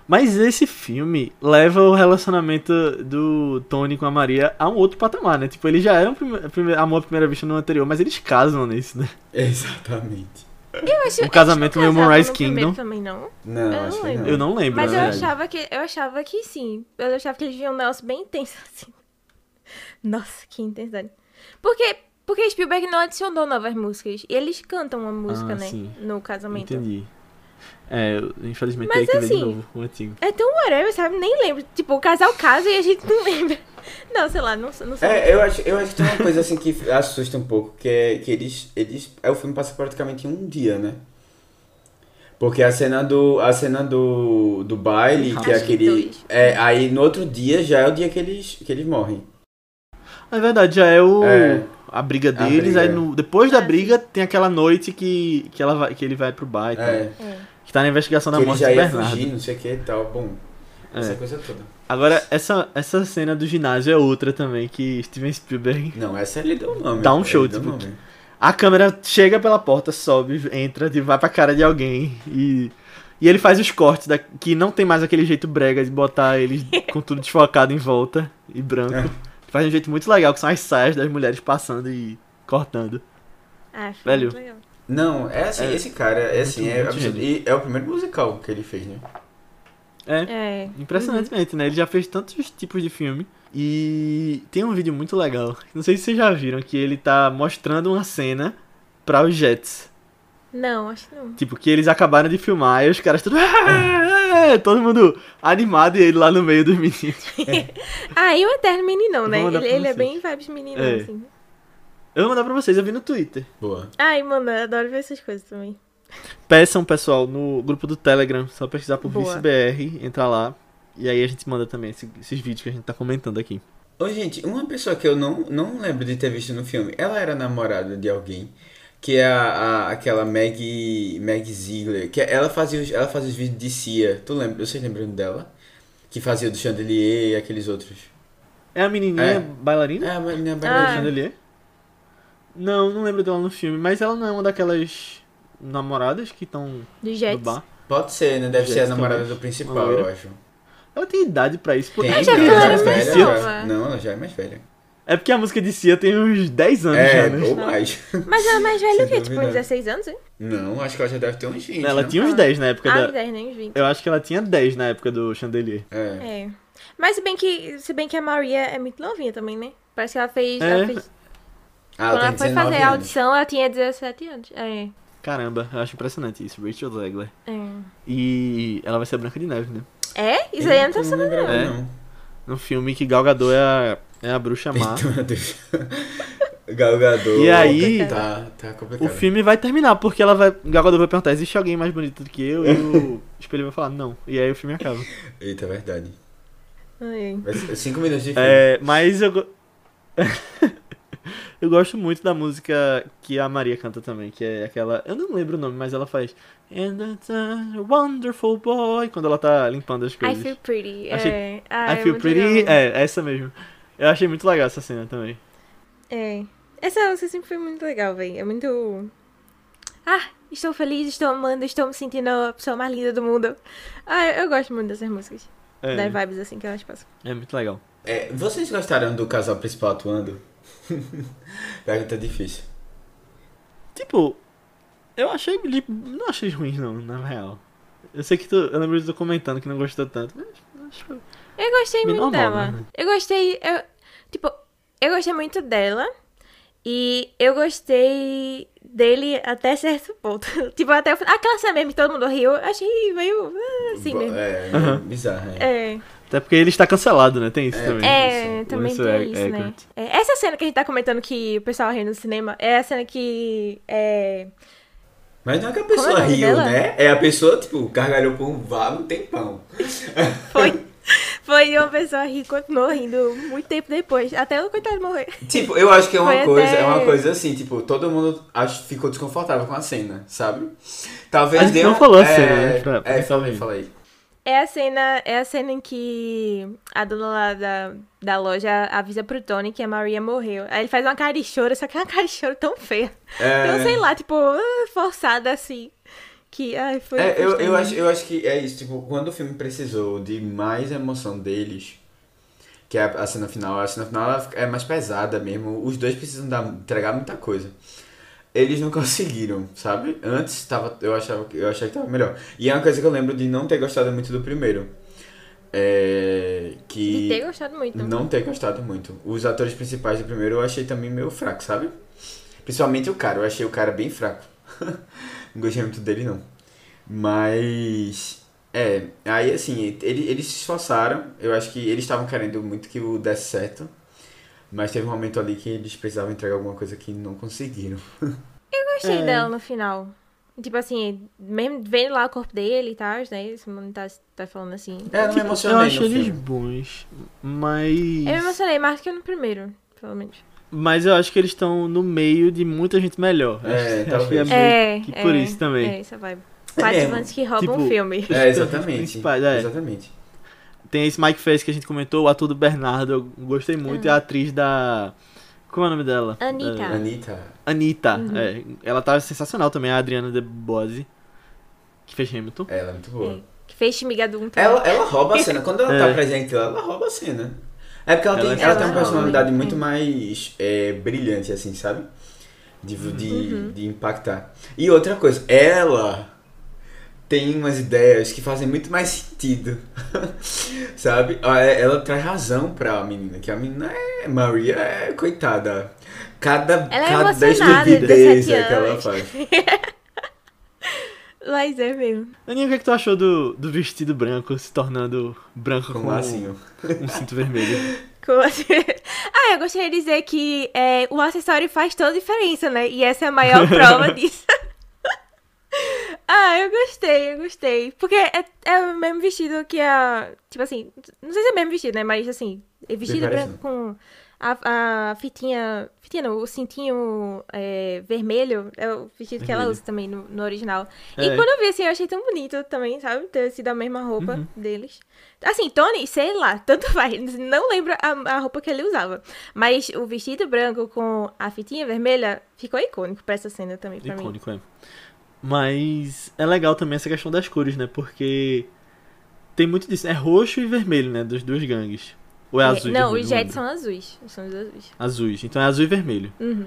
Mas esse filme leva o relacionamento do Tony com a Maria a um outro patamar, né? Tipo, eles já eram prime amor à primeira vista no anterior, mas eles casam nesse, né? Exatamente. Eu acho, Um casamento meio Moonrise Kingdom. também, não. Não, Eu não acho que lembro. não. Eu não lembro, Mas eu achava que eu achava que sim. Eu achava que eles viam um negócio bem intenso assim. Nossa, que intensidade. Porque porque Spielberg não adicionou novas músicas. E eles cantam uma música, Ah, né, sim. no casamento. Entendi. É, infelizmente Mas teria que ver de assim, novo o antigo. É tão whatever, sabe? Nem lembro. Tipo, o casal casa e a gente não lembra. Não, sei lá, não, não sei. É, eu acho, eu acho que tem uma coisa assim que assusta um pouco, que é que eles, eles, é o filme passa praticamente em um dia, né? Porque a cena do, a cena do, do baile, que é aquele, é, aí no outro dia já é o dia que eles, que eles morrem. É verdade, já é o É. a briga deles, briga. aí no, depois da Ah, briga tem aquela noite que, que, ela vai, que ele vai pro e tal. É, É. Que tá na investigação da que ele morte já do ia Bernardo. fugir, não sei o que e tal, bom, essa É. coisa toda. Agora, essa, essa cena do ginásio é outra também, que Steven Spielberg. Não, essa ele deu o nome. Dá um ele show, tipo, nome. A câmera chega pela porta, sobe, entra, e vai pra cara de alguém. E, e ele faz os cortes da, que não tem mais aquele jeito brega de botar eles com tudo desfocado em volta e branco. É. Faz de um jeito muito legal, que são as saias das mulheres passando e cortando. Ah, Velho. muito legal. Não, é assim, É. esse cara, é assim, Muito, é, muito absurdo. E é o primeiro musical que ele fez, né? É, É. impressionantemente, né? Ele já fez tantos tipos de filme. E tem um vídeo muito legal. Não sei se vocês já viram, que ele tá mostrando uma cena pra os Jets. Não, acho que não. Tipo, que eles acabaram de filmar e os caras tudo. "Ah, Todo mundo animado e ele lá no meio dos meninos. Ah, e o Eterno Meninão, né? Ele, ele é bem vibes meninão, É. assim. Eu vou mandar pra vocês, eu vi no Twitter. Boa. Ai, mano, eu adoro ver essas coisas também. Peçam, pessoal, no grupo do Telegram, só pesquisar por. ViceBR, entrar lá. E aí a gente manda também esse- esses vídeos que a gente tá comentando aqui. Ô, gente, uma pessoa que eu não, não lembro de ter visto no filme, ela era namorada de alguém, que é a, a- aquela Maggie, Maggie Ziegler, que ela fazia, os, ela fazia os vídeos de Cia. Tu lembra? Vocês lembram dela? Que fazia do Chandelier e aqueles outros. É a menininha É. bailarina? É, a menina Ah. Do bailarina. Chandelier? Não, não lembro dela no filme, mas ela não é uma daquelas namoradas que estão Do no Jets. bar. Pode ser, né? Deve ser a Jets namorada também. do principal, eu acho. Ela tem idade pra isso. porque- Tem, já vi, ela é mais velha. já. Não, ela já é mais velha. É porque a música de Cia tem uns 10 anos É, já, né? ou mais. Mas ela é mais velha o quê? Tipo, dúvida. uns 16 anos, hein? Não, acho que ela já deve ter uns 20. Ela não? tinha uns Ah. 10 na época Ah, da. uns 10, nem uns 20. Eu acho que ela tinha 10 na época do Chandelier. É. É. Mas se bem que, se bem que a Maria é muito novinha também, né? Parece que ela fez. É. Ela fez Ah, quando ela foi 19 fazer a anos. audição, ela tinha 17 anos. É. Caramba, eu acho impressionante isso. Rachel Zegler. É, E ela vai ser a Branca de Neve, né? é? Isso aí eu não Eita, sabendo. lembrava, É. não. No filme que Gal Gadot é a, é a bruxa má. Eita, meu Deus. Gal Gadot. E aí- Tá, tá complicado. O filme vai terminar, porque ela vai. Gal Gadot vai perguntar: existe alguém mais bonito do que eu? E o espelho vai falar: não. E aí o filme acaba. Eita, é verdade. Ai. Cinco minutos de filme. É, mas eu. eu gosto muito da música que a Maria canta também, que é aquela. Eu não lembro o nome, mas ela faz. And it's a wonderful boy. Quando ela tá limpando as I coisas. feel pretty. Achei- É. Ah, I é feel pretty. legal. É, essa mesmo. Eu achei muito legal essa cena também. É. Essa música sempre foi muito legal, velho. É muito. Ah, estou feliz, estou amando, estou me sentindo a pessoa mais linda do mundo. Ah, eu gosto muito dessas músicas. É, Das vibes assim que elas passam. é muito legal. É, vocês gostaram do casal principal atuando? Pergunta difícil. Tipo, eu achei. Não achei ruim, não, na real. Eu sei que tu. Eu lembro de tu comentando que não gostou tanto, mas acho Eu gostei muito normal, dela. né? Eu gostei. Eu, tipo, eu gostei muito dela. E eu gostei dele até certo ponto. tipo, até o final. Aquela cena mesmo que todo mundo riu, eu achei meio. ah, assim Bo- mesmo. É, Aham. bizarro, é. É, Até porque ele está cancelado, né? Tem isso É, também. é, isso. também Isso tem é- isso, é né? É, essa cena que a gente tá comentando que o pessoal riu no cinema é a cena que. É, Mas não é que a é pessoa nome riu, dela? né? É a pessoa, tipo, gargalhou por um vago tempão. foi. Foi uma pessoa rir, continuou rindo muito tempo depois. Até o coitado morrer. Tipo, eu acho que é uma Foi coisa, até- é uma coisa assim, tipo, todo mundo acho, ficou desconfortável com a cena, sabe? Talvez A gente dê não um- falou a é, cena, né, pra- pra é, quem É a cena, é a cena em que a dona lá da, da loja avisa pro Tony que a Maria morreu. Aí ele faz uma cara de choro, só que é uma cara de choro tão feia. É, Então, sei lá, tipo, ah, forçada assim. Que, ai, foi. é, eu, eu, acho, eu acho que é isso, tipo, quando o filme precisou de mais emoção deles, que é a, a cena final, a cena final é mais pesada mesmo, os dois precisam dar, entregar muita coisa. Eles não conseguiram, sabe? Antes tava, eu achava que eu achei que tava melhor. E é uma coisa que eu lembro de não ter gostado muito do primeiro. É, que De ter gostado muito. não ter gostado muito. Os atores principais do primeiro eu achei também meio fraco, sabe? Principalmente o cara, eu achei o cara bem fraco. não gostei muito dele, não. Mas. É, aí assim, ele- eles se esforçaram. Eu acho que eles estavam querendo muito que o desse certo. Mas teve um momento ali que eles precisavam entregar alguma coisa que não conseguiram. Eu gostei É. dela no final. Tipo assim, mesmo vendo lá o corpo dele e tal, né? Esse mundo tá, tá falando assim. É, eu não me Eu emocionei acho no eles filme. bons, mas. Eu me emocionei mais que no primeiro, pelo menos. Mas eu acho que eles estão no meio de muita gente melhor. É, acho, que talvez. meio É, que é, por isso também. É, essa vibe. É Coadjuvantes que roubam Tipo, um filme. É, exatamente. principais, é. Exatamente. Tem esse Mike Face que a gente comentou, o ator do Bernardo, eu gostei muito, e a atriz da. Como é o nome dela? Anitta. Da- Anitta. Anitta, Uhum. é. Ela tava sensacional também, a Adriana de Bose, que fez Hamilton. Ela é muito boa. É, que fez Chimigadum Ela, ela rouba a cena. Quando ela É. tá presente lá, ela rouba a cena. É porque ela, Ela tem, é ela tem uma personalidade né? muito mais é, brilhante, assim, sabe? De, de, Uhum. de impactar. E outra coisa, ela tem umas ideias que fazem muito mais sentido. sabe? Ah, é- Ela traz razão pra menina, que a menina é. Maria é coitada. Cada, Ela é cada emocionada, estupidez 17 que ela faz. Mas é mesmo. Aninha, o que, é que tu achou do, do vestido branco se tornando branco Com com, um lacinho. um cinto vermelho? Ah, eu gostaria de dizer que é, o acessório faz toda a diferença, né? E essa é a maior prova disso. Ah, eu gostei, eu gostei. Porque é, é o mesmo vestido que a. Tipo assim, não sei se é o mesmo vestido, né? Mas assim, é vestido branco com a, a fitinha. Fitinha não, o cintinho é, vermelho é o vestido que ela Vermelho. usa também no, no original. E É. quando eu vi assim, eu achei tão bonito também, sabe? Ter sido a mesma roupa Uhum. deles. Assim, Tony, sei lá, tanto faz. Não lembro a, a roupa que ele usava. Mas o vestido branco com a fitinha vermelha ficou icônico pra essa cena também, pra mim. Icônico, é. Mas é legal também essa questão das cores, né? Porque tem muito disso. É roxo e vermelho, né? Dos dois gangues. Ou é, É, azul e não, vermelho? os Não jets são azuis. São os azuis. Azuis. Então é azul e vermelho. Uhum.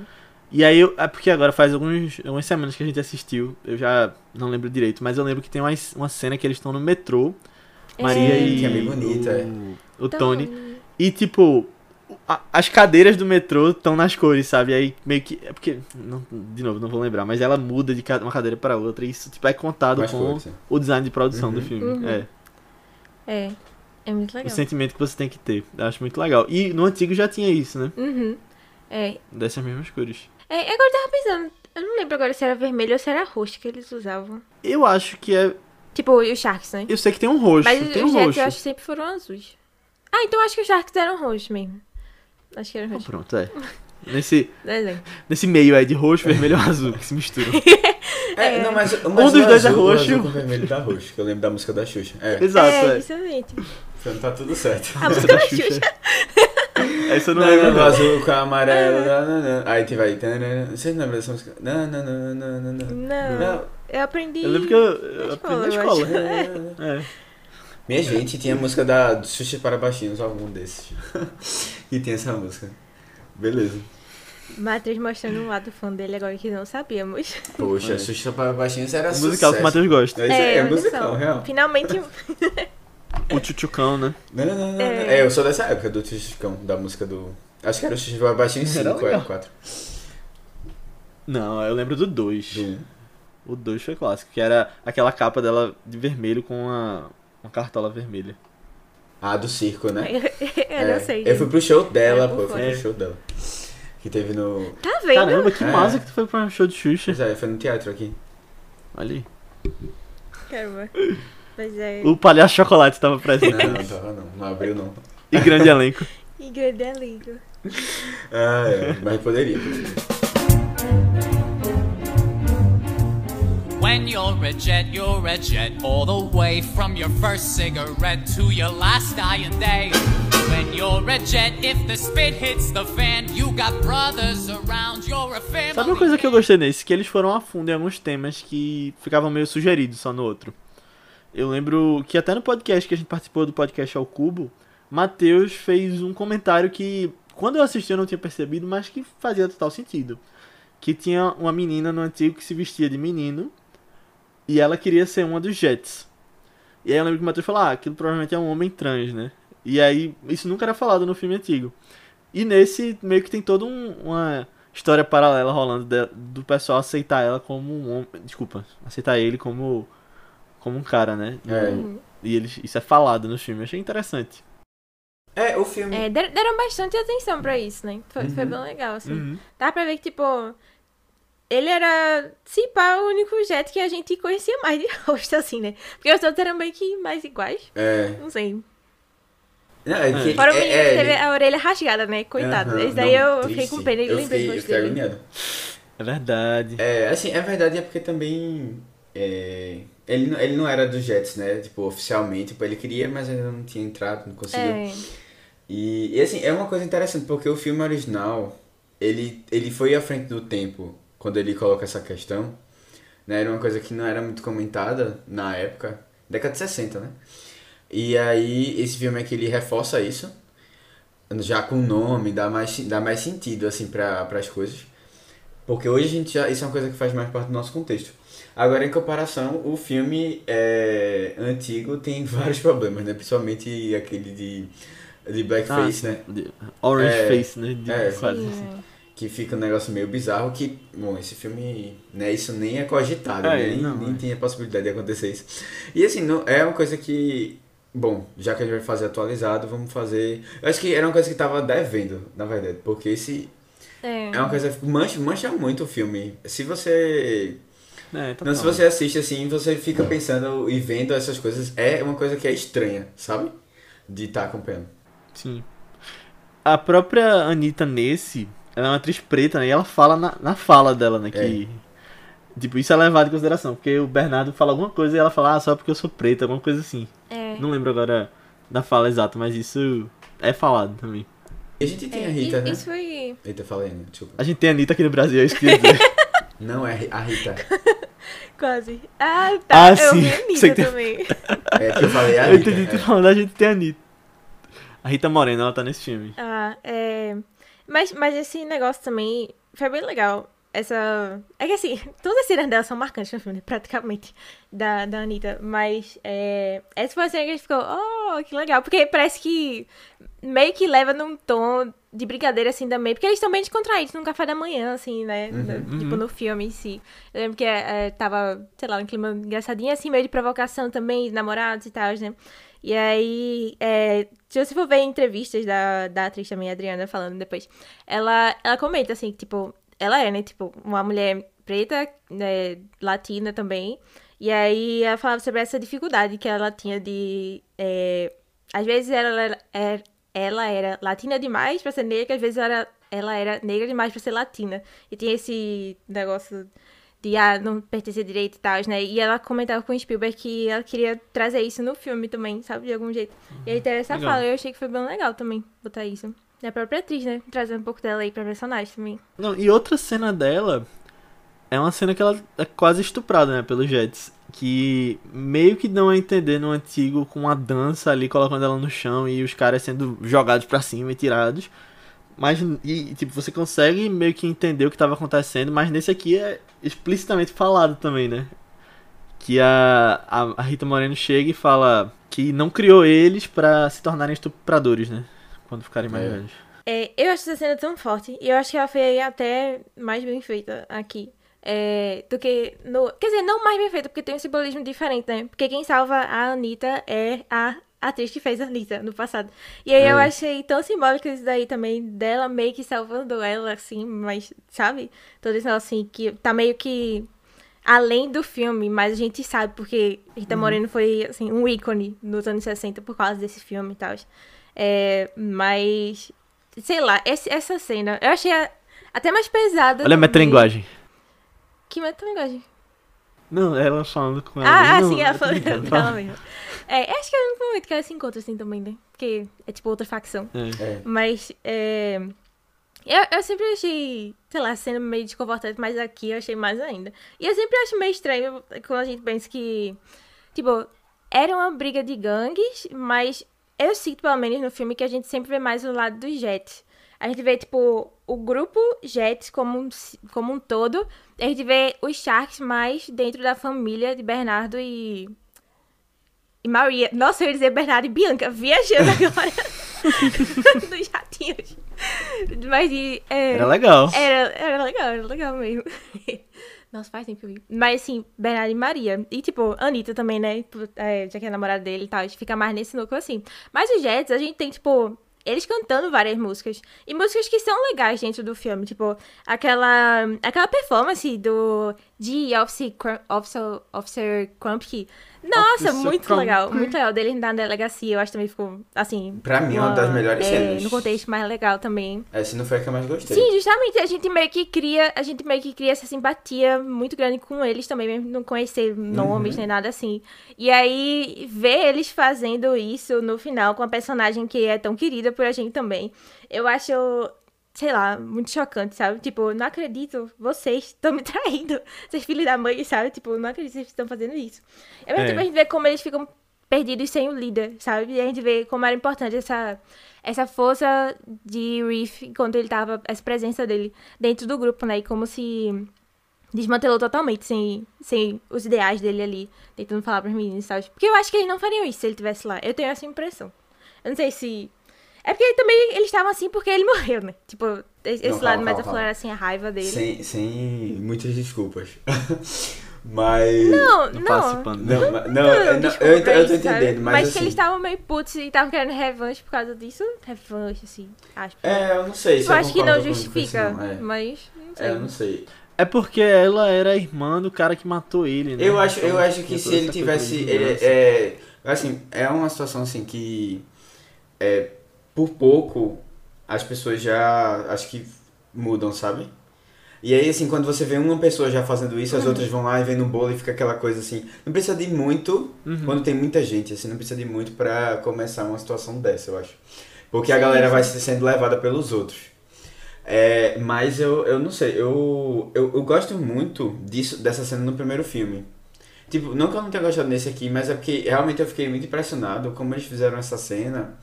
E aí, eu, é porque agora faz alguns, algumas semanas que a gente assistiu. Eu já não lembro direito, mas eu lembro que tem uma, uma cena que eles estão no metrô. Maria É. e. Que é bem bonita, é. o, o Tony. E tipo, a- as cadeiras do metrô estão nas cores, sabe? Aí meio que. É porque. não- de novo, não vou lembrar, mas ela muda de uma cadeira para outra. E isso tipo, é contado Mais com cores, o design de produção do Uhum. filme. Uhum. É. É. É muito O legal. sentimento que você tem que ter. Eu acho muito legal. E no antigo já tinha isso, né? Uhum. É. Dessas mesmas cores. é. Agora eu tava pensando. Eu não lembro agora se era vermelho ou se era roxo que eles usavam. Eu acho que é. Tipo, os Sharks, né? Eu sei que tem um roxo. Mas tem os um Jets roxo. eu acho que sempre foram azuis. Ah, então eu acho que os Sharks eram roxos mesmo. Acho que eram Ah, roxos. pronto, é. Nesse, Desenho. nesse meio aí de roxo, vermelho e azul que se misturam. É, não, mas, mas Um o dos dois é azul- o roxo. azul com o vermelho tá roxo, que eu lembro da música da Xuxa. É, Exato, é, é. justamente. então tá tudo certo. A música da Xuxa. Essa eu não Não, lembro. não, não. azul com amarelo. nananã. Aí tem vai. Vocês lembram dessa música? Nananã, nananã. Não, Não. eu aprendi. Eu lembro que eu, eu Na aprendi na escola, acho. É. Minha gente, tinha a música da do Xuxa para Baixinhos, algum desses. e tem essa música. Beleza. Matheus mostrando um lado fã dele agora que não sabíamos. Poxa, É. Xuxa para Baixinhos era musical que o sucesso. Matheus gosta. É, é olha musical, só. real. Finalmente. O Tchutchucão, né? Não, não, não, não. É. É, eu sou dessa época do Tchutchucão, da música do. Acho que era o Xuxa Baixinho Era 5, legal. é 4. Não, eu lembro do 2. Do 1. O 2 foi clássico, que era aquela capa dela de vermelho com uma, uma cartola vermelha. Ah, do circo, né? eu não sei. Eu fui pro show dela, É, pô. Eu fui pro show dela. Que teve no. Tá vendo? Caramba, que É. massa que tu foi pra um show de Xuxa. Pois é, foi no teatro aqui. Olha aí. Caramba. Mas é. O Palhaço Chocolate estava presente. Não, não tava não. Não abriu não. E grande elenco. Igreja é lindo. Ah, é. Mas poderia. When you're a jet, you're a jet all the way from your first cigarette to your last dying day. When you're a jet, if the spit hits the fan, you got brothers around, you're a family. Sabe uma coisa que eu gostei nesse? Que eles foram a fundo em alguns temas que ficavam meio sugeridos só no outro. Eu lembro que até no podcast que a gente participou do podcast ao Cubo, Matheus fez um comentário que, quando eu assisti, eu não tinha percebido, mas que fazia total sentido. Que tinha uma menina no antigo que se vestia de menino e ela queria ser uma dos Jets. E aí eu lembro que o Matheus falou: Ah, aquilo provavelmente é um homem trans, né? E aí, isso nunca era falado no filme antigo. E nesse, meio que tem toda um- uma história paralela rolando de- do pessoal aceitar ela como um homem. Desculpa, aceitar ele como, como um cara, né? É. E eles, isso é falado no filme. Eu achei interessante. É, o filme. É, der- deram bastante atenção pra isso, né? Foi, foi bem legal, assim. Uhum. Dá pra ver que, tipo, ele era, se pá, o único jet que a gente conhecia mais de rosto, assim, né? Porque os outros eram meio que mais iguais. É. Não sei. Não, é que- Fora o é- menino é, que teve ele- a orelha rasgada, né? Coitado. Aham, Esse daí não, eu fiquei triste. com pena e eu lembrei fiquei, do eu rosto fiquei dele. agoniado. É verdade. É, assim, é verdade, é porque também. é, ele, não- ele não era dos Jets, né? Tipo, oficialmente. Tipo, ele queria, mas ainda não tinha entrado, não conseguiu. É, E, e, assim, é uma coisa interessante, porque o filme original, ele, ele foi à frente do tempo quando ele coloca essa questão. Né? Era uma coisa que não era muito comentada na época, década de 60, né? E aí, esse filme aqui, ele reforça isso, já com o nome, dá mais, dá mais sentido, assim, para as coisas. Porque hoje a gente já, isso é uma coisa que faz mais parte do nosso contexto. Agora, em comparação, o filme é, antigo tem vários problemas, né? Principalmente aquele de, de blackface, Ah, né? de- Orange É, Face, né? De, é, quase sim, assim. Que fica um negócio meio bizarro que, bom, esse filme, né, isso nem é cogitado, É, nem, não, nem é. tinha possibilidade de acontecer isso. E assim, não, é uma coisa que, bom, já que a gente vai fazer atualizado, vamos fazer... Eu acho que era uma coisa que tava devendo, na verdade, porque esse é. é uma coisa que mancha, mancha muito o filme. Se você... É, Não, se você assiste assim, você fica pensando e vendo essas coisas, é uma coisa que é estranha, sabe? De estar acompanhando. Sim. A própria Anitta nesse, ela é uma atriz preta, né? E ela fala na, na fala dela, né? Que. Tipo, isso é levado em consideração. Porque o Bernardo fala alguma coisa e ela fala, ah, só porque eu sou preta, alguma coisa assim. É. Não lembro agora da fala exata, mas isso é falado também. E a gente tem É, a Rita, e- né? Isso foi. Rita, fala aí, né? Desculpa. A gente tem a Anitta aqui no Brasil, é isso que eu dizer. Não é a Rita. Quase. Ah, tá. Ah, eu sim. vi a Anitta tem- também. É que eu falei a eu Rita. entendi tu é. falando, a gente tem a Anitta. A Rita Moreno, ela tá nesse filme. Ah, é. Mas, mas esse negócio também foi bem legal. Essa. É que assim, todas as cenas dela são marcantes no filme, né? praticamente, da, da Anitta. Mas é. Essa foi a cena que a gente ficou, oh, que legal. Porque parece que meio que leva num tom de brincadeira assim também. Porque eles estão bem descontraídos no café da manhã, assim, né? No- Tipo, no filme em si. Eu lembro que é, tava, sei lá, um clima engraçadinho, assim, meio de provocação também, de namorados e tal, né? E aí, é, se você for ver entrevistas da, da atriz também, Adriana, falando depois, ela, ela comenta assim, tipo, ela é, né, tipo, uma mulher preta, né, latina também. E aí ela falava sobre essa dificuldade que ela tinha de. é, às vezes ela, era- é- ela era latina demais pra ser negra, às vezes ela era, ela era negra demais pra ser latina. E tinha esse negócio de ah, não pertencer direito e tal, né? E ela comentava com o Spielberg que ela queria trazer isso no filme também, sabe? De algum jeito. E aí teve essa Legal. fala, eu achei que foi bem legal também botar isso. E a própria atriz, né? Trazer um pouco dela aí pra personagem também. Não, e outra cena dela é uma cena que ela é quase estuprada, né, pelos Jets. Que meio que dão a entender no antigo com uma dança ali, colocando ela no chão e os caras sendo jogados pra cima e tirados. Mas, e, tipo, você consegue meio que entender o que tava acontecendo, mas nesse aqui é explicitamente falado também, né? que a, a, a Rita Moreno chega e fala que não criou eles pra se tornarem estupradores, né? Quando ficarem mais É. velhos. É, eu acho essa cena tão forte. E eu acho que ela foi até mais bem feita aqui. É, do que no. Quer dizer, não mais bem feita, porque tem um simbolismo diferente, né? Porque quem salva a Anitta é a atriz que fez a Anitta no passado. E aí eu É. achei tão simbólico isso daí também, dela meio que salvando ela, assim, mas, sabe? Todo isso assim, que tá meio que além do filme, mas a gente sabe porque Rita Moreno foi, assim, um ícone nos anos 60 por causa desse filme e tal. É, mas, sei lá, esse- essa cena, eu achei a- até mais pesada. Olha a metalinguagem. Que metalinguagem? Não, ela falando com ela. Ah, ah, não, sim, ela eu tô falou brincando, dela fala. mesmo. É, acho que é o único momento que ela se encontra assim também, né? Porque é tipo outra facção. É. É. Mas, é... Eu, eu sempre achei, sei lá, sendo meio desconfortante, mas aqui eu achei mais ainda. E eu sempre acho meio estranho quando a gente pensa que, tipo, era uma briga de gangues, mas eu sinto, pelo menos no filme, que a gente sempre vê mais o lado dos Jets. A gente vê, tipo, o grupo Jets como um, como um todo. A gente vê os Sharks mais dentro da família de Bernardo e. E Maria. Nossa, eu ia dizer Bernardo e Bianca, viajando agora. Dos jatinhos. Mas e. é, Era legal. era, era legal, era legal mesmo. Nossa, faz tempo que eu vi. Mas assim, Bernardo e Maria. E tipo, Anitta também, né? É, já que é namorada dele e tal. A gente fica mais nesse núcleo assim. Mas os Jets, a gente tem, tipo. Eles cantando várias músicas. E músicas que são legais dentro do filme. Tipo, aquela. Aquela performance do. De Officer, Officer, Officer Crump. que- Nossa, Officer muito Crump. legal. Muito legal. Deles na delegacia. Eu acho que também ficou, assim. Pra mim, é uma das melhores é, cenas. No contexto mais legal também. Essa não foi a que eu mais gostei. Sim, justamente, a gente meio que cria, a gente meio que cria essa simpatia muito grande com eles também, mesmo não conhecer nomes nem nada assim. E aí, ver eles fazendo isso no final com a personagem que é tão querida por a gente também, eu acho, sei lá, muito chocante, sabe? Tipo, não acredito, vocês estão me traindo, vocês filhos da mãe, sabe? Tipo, não acredito que vocês estão fazendo isso. Ao mesmo É. tempo, a gente vê como eles ficam perdidos sem o líder, sabe? E a gente vê como era importante essa, essa força de Reef enquanto ele tava, essa presença dele dentro do grupo, né? E como se desmantelou totalmente sem, sem os ideais dele ali, tentando falar pros meninos, sabe? Porque eu acho que eles não fariam isso se ele tivesse lá. Eu tenho essa impressão. Eu não sei se. É porque também eles estavam assim porque ele morreu, né? Tipo, esse Não, lado calma, mais aflorar assim a raiva dele. Sem, sem muitas desculpas. mas. Não, Não não. passe pano. Não, ma- não, Não, eu, não, eu, tô isso, sabe? entendendo, mas, Mas que assim. eles estavam meio putos e estavam querendo revanche por causa disso. Revanche, assim, acho. É, eu não sei se eu acho que não justifica, não, é. mas não sei. É, eu não sei. É porque ela era irmã do cara que matou ele, né? Eu acho, eu Então, acho que tinha se ele tivesse. Ele, vingança. é, assim, é uma situação assim que. É, por pouco as pessoas já. Acho que mudam, sabe? E aí, assim, quando você vê uma pessoa já fazendo isso, Uhum. as outras vão lá e vêm no bolo e fica aquela coisa assim. Não precisa de muito, Uhum. quando tem muita gente, assim, não precisa de muito pra começar uma situação dessa, eu acho. Porque a galera vai sendo levada pelos outros. É, mas eu, eu não sei, eu, eu, eu gosto muito disso, dessa cena no primeiro filme. Tipo, não que eu não tenha gostado nesse aqui, mas é porque realmente eu fiquei muito impressionado como eles fizeram essa cena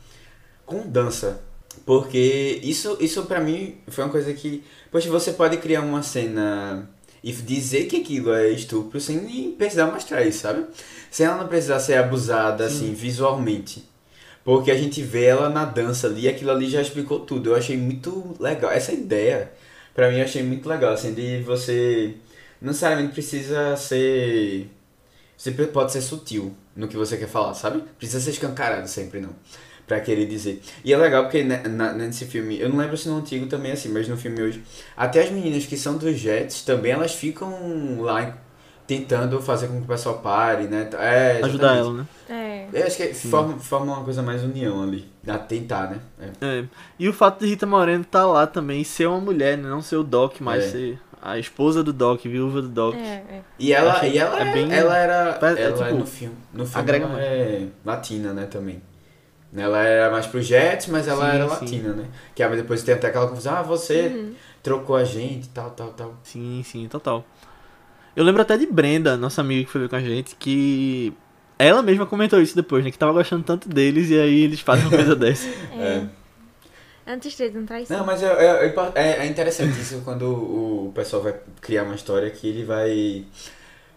com dança. Porque isso, isso pra mim foi uma coisa que. Poxa, você pode criar uma cena e dizer que aquilo é estupro sem precisar mostrar isso, sabe? Sem ela não precisar ser abusada, assim, visualmente. Porque a gente vê ela na dança ali, e aquilo ali já explicou tudo. Eu achei muito legal. Essa ideia, pra mim, eu achei muito legal, assim, de você. Não necessariamente precisa ser. Você pode ser sutil no que você quer falar, sabe? Precisa ser escancarado sempre, não. Pra querer dizer. E é legal porque na- nesse filme, eu não lembro se no antigo também é assim, mas no filme hoje, até as meninas que são dos Jets também, elas ficam lá tentando fazer com que o pessoal pare, né? É, Ajudar ela, né? É. Eu acho que forma, forma uma coisa mais união ali. A tentar, né? É. É. E o fato de Rita Moreno estar lá também, ser uma mulher, né? não ser o Doc, mas É. ser a esposa do Doc, viúva do Doc. É, é. E ela, e ela, é é bem- ela era. é, ela é tipo, no filme. No filme agrega ela é latina, né, também. Ela era mais pro Jets, mas ela Sim, era sim. latina, né? Que aí depois tem até aquela confusão, ah, você Uhum. trocou a gente, tal, tal, tal. Sim, sim, total. Eu lembro até de Brenda, nossa amiga que foi ver com a gente, que ela mesma comentou isso depois, né? Que tava gostando tanto deles e aí eles fazem uma coisa dessa. É. É uma tristeza, não traz Não, mas é, é, é, é interessante isso quando o pessoal vai criar uma história que ele vai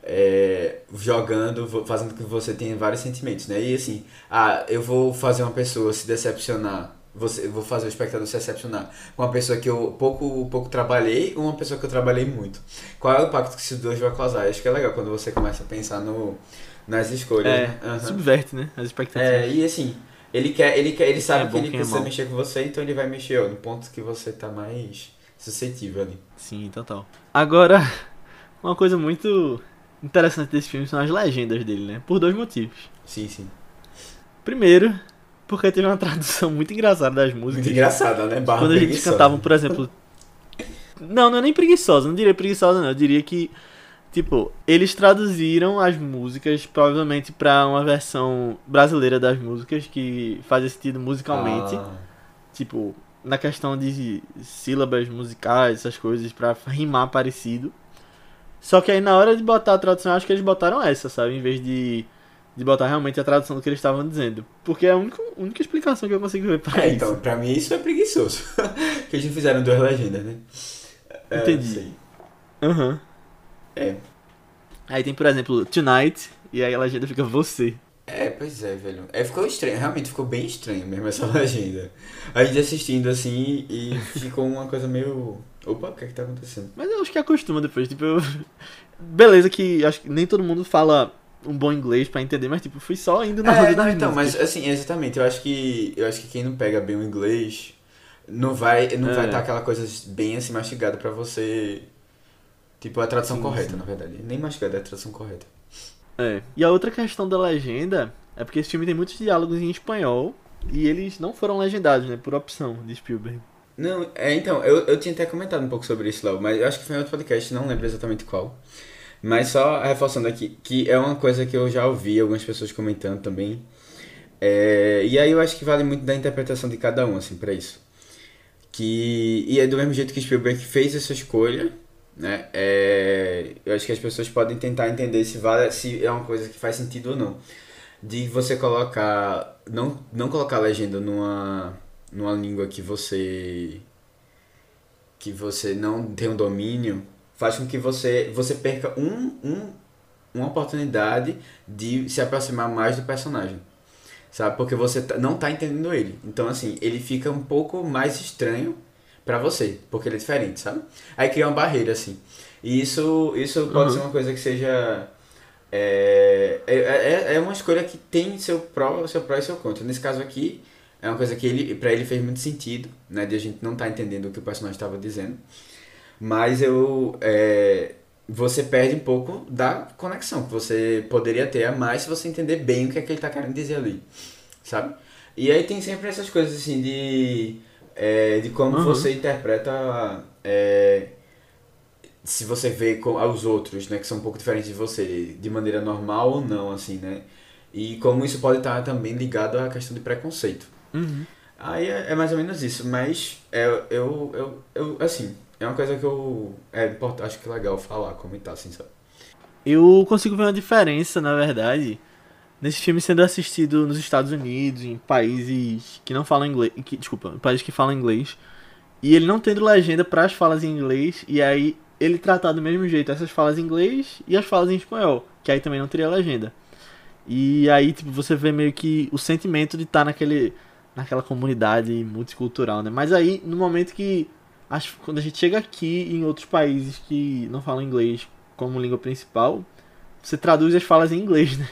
é, jogando, fazendo com que você tenha vários sentimentos, né? E assim, ah, eu vou fazer uma pessoa se decepcionar, você, eu vou fazer o espectador se decepcionar com uma pessoa que eu pouco, pouco trabalhei ou uma pessoa que eu trabalhei muito. Qual é o impacto que esses dois vai causar? Acho que é legal quando você começa a pensar no, nas escolhas, É, né? Aham. subverte, né? As expectativas. É, e assim, ele quer, ele quer, ele sabe é que ele é precisa mal. mexer com você, então ele vai mexer ó, no ponto que você tá mais suscetível ali. Sim, total. Agora, uma coisa muito interessante desse filme são as legendas dele, né? Por dois motivos. Sim, sim. Primeiro, porque teve uma tradução muito engraçada das músicas. Muito engraçada, né? Barra Quando a gente cantava, por exemplo. Não, não é nem preguiçosa, não diria preguiçosa, não. Eu diria que, tipo, eles traduziram as músicas, provavelmente, pra uma versão brasileira das músicas, que fazia sentido musicalmente. Ah, Tipo, na questão de sílabas musicais, essas coisas, pra rimar parecido. Só que aí na hora de botar a tradução, eu acho que eles botaram essa, sabe? Em vez de, de botar realmente a tradução do que eles estavam dizendo. Porque é a única, única explicação que eu consigo ver pra É, isso. então, pra mim isso é preguiçoso. que eles não fizeram duas legendas, né? É, Entendi. Aham. É. Aí tem, por exemplo, Tonight, e aí a legenda fica você. É, pois é, velho. É, ficou estranho, realmente ficou bem estranho mesmo essa legenda. A gente assistindo assim e ficou uma coisa meio. Opa, o que é que tá acontecendo? Mas eu acho que acostuma depois, tipo, eu... Beleza que acho que nem todo mundo fala um bom inglês pra entender, mas tipo, fui só indo na É, roda não, das então, músicas. mas assim, exatamente, eu acho que. Eu acho que quem não pega bem o inglês não vai não É. vai estar aquela coisa bem assim mastigada pra você. Tipo, a tradução Sim, correta, sim. na verdade. Nem mastigada, é a tradução correta. É. E a outra questão da legenda é porque esse filme tem muitos diálogos em espanhol e eles não foram legendados, né? Por opção de Spielberg. Não, é, então, eu, eu tinha até comentado um pouco sobre isso, Léo, mas eu acho que foi em outro podcast, não lembro exatamente qual. Mas só reforçando aqui, que é uma coisa que eu já ouvi algumas pessoas comentando também. É, e aí eu acho que vale muito da interpretação de cada um, assim, pra isso. Que, e é do mesmo jeito que Spielberg fez essa escolha, né? É, eu acho que as pessoas podem tentar entender se, vale, se é uma coisa que faz sentido ou não. De você colocar. Não, não colocar a legenda numa, numa língua que você. que você não tem um domínio, faz com que você, você perca um, um, uma oportunidade de se aproximar mais do personagem. Sabe? Porque você tá- não tá entendendo ele. Então, assim, ele fica um pouco mais estranho pra você, porque ele é diferente, sabe? Aí cria uma barreira, assim. E isso, isso pode Uhum. ser uma coisa que seja. É, é, é, é uma escolha que tem seu pró, seu pró e seu contra. Nesse caso aqui, é uma coisa que ele, pra ele fez muito sentido, né? De a gente não tá entendendo o que o personagem estava dizendo. Mas eu. é, você perde um pouco da conexão que você poderia ter a mais se você entender bem o que é que ele tá querendo dizer ali. Sabe? E aí tem sempre essas coisas assim de. é, de como Uhum. você interpreta. é, se você vê com os outros, né, que são um pouco diferentes de você, de maneira normal ou não, assim, né? E como isso pode estar também ligado à questão de preconceito. Uhum. Aí é, é mais ou menos isso, mas é, eu, eu, eu, assim, é uma coisa que eu, é importante, acho que é legal falar, comentar, assim, sabe? Eu consigo ver uma diferença, na verdade, nesse filme sendo assistido nos Estados Unidos, em países que não falam inglês. Que, desculpa, em países que falam inglês. E ele não tendo legenda para as falas em inglês, e aí ele tratar do mesmo jeito essas falas em inglês e as falas em espanhol, que aí também não teria legenda. E aí, tipo, você vê meio que o sentimento de estar naquele, naquela comunidade multicultural, né? Mas aí, no momento que. Acho, quando a gente chega aqui em outros países que não falam inglês como língua principal, você traduz as falas em inglês, né?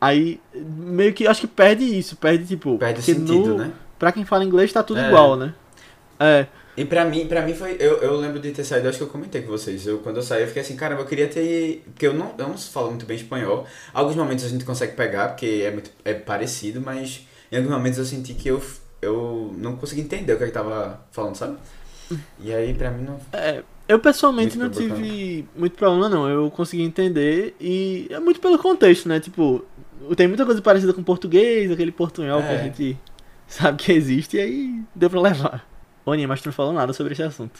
Aí, meio que, acho que perde isso, perde tipo. Perde sentido, no- né? Pra quem fala inglês tá tudo É. igual, né? É, E pra mim, pra mim foi. Eu, eu lembro de ter saído, acho que eu comentei com vocês. Eu, quando eu saí, eu fiquei assim, caramba, eu queria ter. Porque eu não, eu não falo muito bem espanhol. Alguns momentos a gente consegue pegar, porque é, muito, é parecido, mas em alguns momentos eu senti que eu, eu não consegui entender o que ele tava falando, sabe? E aí, pra mim, não. é, eu pessoalmente Muito não bacana. tive muito problema, não. Eu consegui entender e é muito pelo contexto, né? Tipo, tem muita coisa parecida com português, aquele portunhol que a É. gente sabe que existe, e aí deu pra levar. Ô, mas tu não falou nada sobre esse assunto.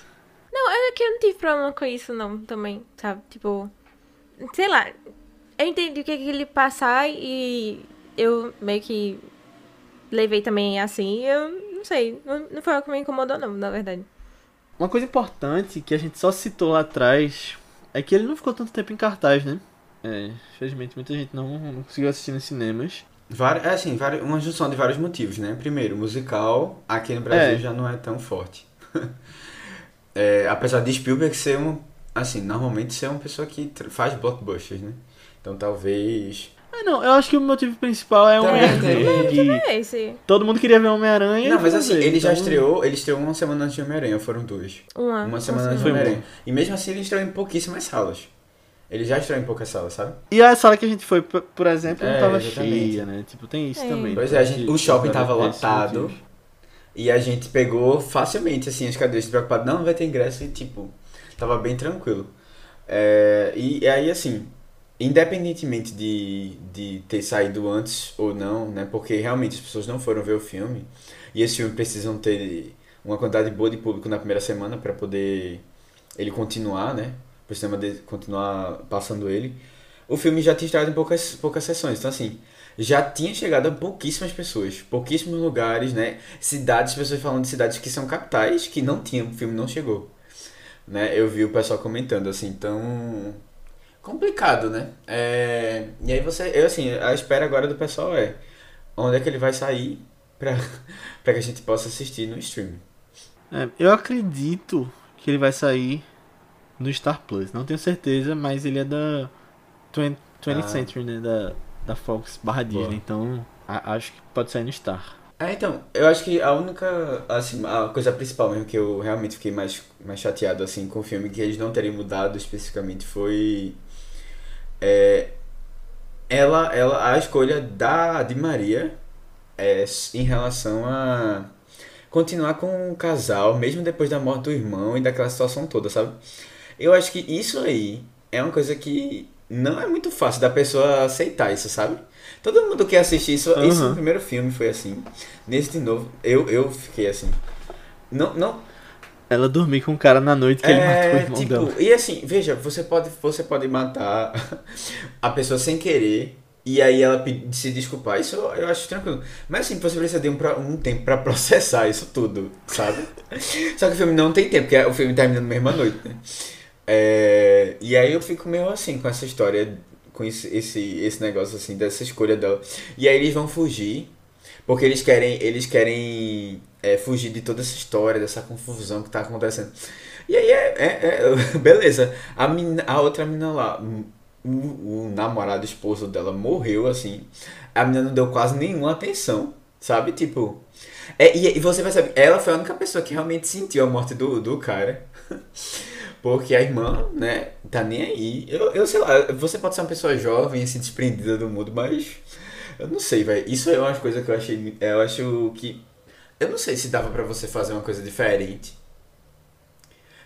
Não, é que eu não tive problema com isso, não, também, sabe? Tipo, sei lá, eu entendi o que, que ele passar e eu meio que levei também assim. Eu não sei, não, não foi algo que me incomodou, não, na verdade. Uma coisa importante que a gente só citou lá atrás é que ele não ficou tanto tempo em cartaz, né? É, infelizmente muita gente não, não conseguiu assistir nos cinemas. Vários, é assim, vários, uma junção de vários motivos, né? Primeiro, musical aqui no Brasil É. já não é tão forte. É, apesar de Spielberg ser um, assim, normalmente ser uma pessoa que faz blockbusters, né? Então talvez... Ah, não, eu acho que o motivo principal é tem. que É esse. todo mundo queria ver Homem-Aranha. Não, e mas assim, ele já então- estreou, ele estreou uma semana antes de Homem-Aranha, foram duas. Uma. Uma semana antes de. Homem-Aranha. E mesmo assim ele estreou em pouquíssimas salas. Ele já estreou em poucas salas, sabe? E a sala que a gente foi, por exemplo, não É, tava exatamente. cheia, né? Tipo, tem isso É. também. Pois é, a gente- o shopping tava lotado. E a gente pegou facilmente, assim, as cadeiras preocupado, não, não vai ter ingresso e, tipo, tava bem tranquilo. É, e aí, assim, independentemente de, de ter saído antes ou não, né, porque realmente as pessoas não foram ver o filme, e esse filme precisam ter uma quantidade boa de público na primeira semana para poder ele continuar, né, pro cinema de, continuar passando ele. O filme já tinha estreado em poucas, poucas sessões, então, assim, já tinha chegado a pouquíssimas pessoas, pouquíssimos lugares, né? Cidades, pessoas falando de cidades que são capitais, que não tinham, o filme não chegou. Né? Eu vi o pessoal comentando, assim, então... Complicado, né? É... E aí você, eu assim, a espera agora do pessoal é onde é que ele vai sair pra, pra que a gente possa assistir no streaming. É, eu acredito que ele vai sair no Star Plus. Não tenho certeza, mas ele é da 20th, 20th Ah. Century, né? Da, da Fox barra Disney. Boa. Então, a- acho que pode sair no Star. É, então, eu acho que a única, assim, a coisa principal mesmo que eu realmente fiquei mais, mais chateado, assim, com o filme, que eles não terem mudado especificamente, foi é, ela, ela, a escolha da, de Maria é, em relação a continuar com o casal, mesmo depois da morte do irmão e daquela situação toda, sabe? Eu acho que isso aí é uma coisa que não é muito fácil da pessoa aceitar isso, sabe? Todo mundo quer assistir isso. Isso Aham. no primeiro filme foi assim. Nesse de novo, eu, eu fiquei assim. Não, não, Ela dormir com o cara na noite que ele matou o é, irmão tipo, dela. e assim, veja, você pode, você pode matar a pessoa sem querer e aí ela se desculpar. Isso eu, acho tranquilo. Mas assim, você precisa de um, um tempo pra processar isso tudo, sabe? Só que o filme não tem tempo, porque o filme termina na mesma noite, né? É, e aí eu fico meio assim com essa história, com esse, esse, esse negócio assim, dessa escolha dela. E aí eles vão fugir, porque eles querem, eles querem é, fugir de toda essa história, dessa confusão que tá acontecendo. E aí é, é- é- beleza. A, mina, a outra menina lá, o, o namorado, esposo dela morreu assim. A menina não deu quase nenhuma atenção, sabe? Tipo. É, e, e você percebe, ela foi a única pessoa que realmente sentiu a morte do, do cara. Porque a irmã, né, tá nem aí. Eu, eu sei lá, você pode ser uma pessoa jovem, assim, desprendida do mundo, mas. Eu não sei, velho. Isso é uma coisa que eu achei. Eu acho que. Eu não sei se dava pra você fazer uma coisa diferente.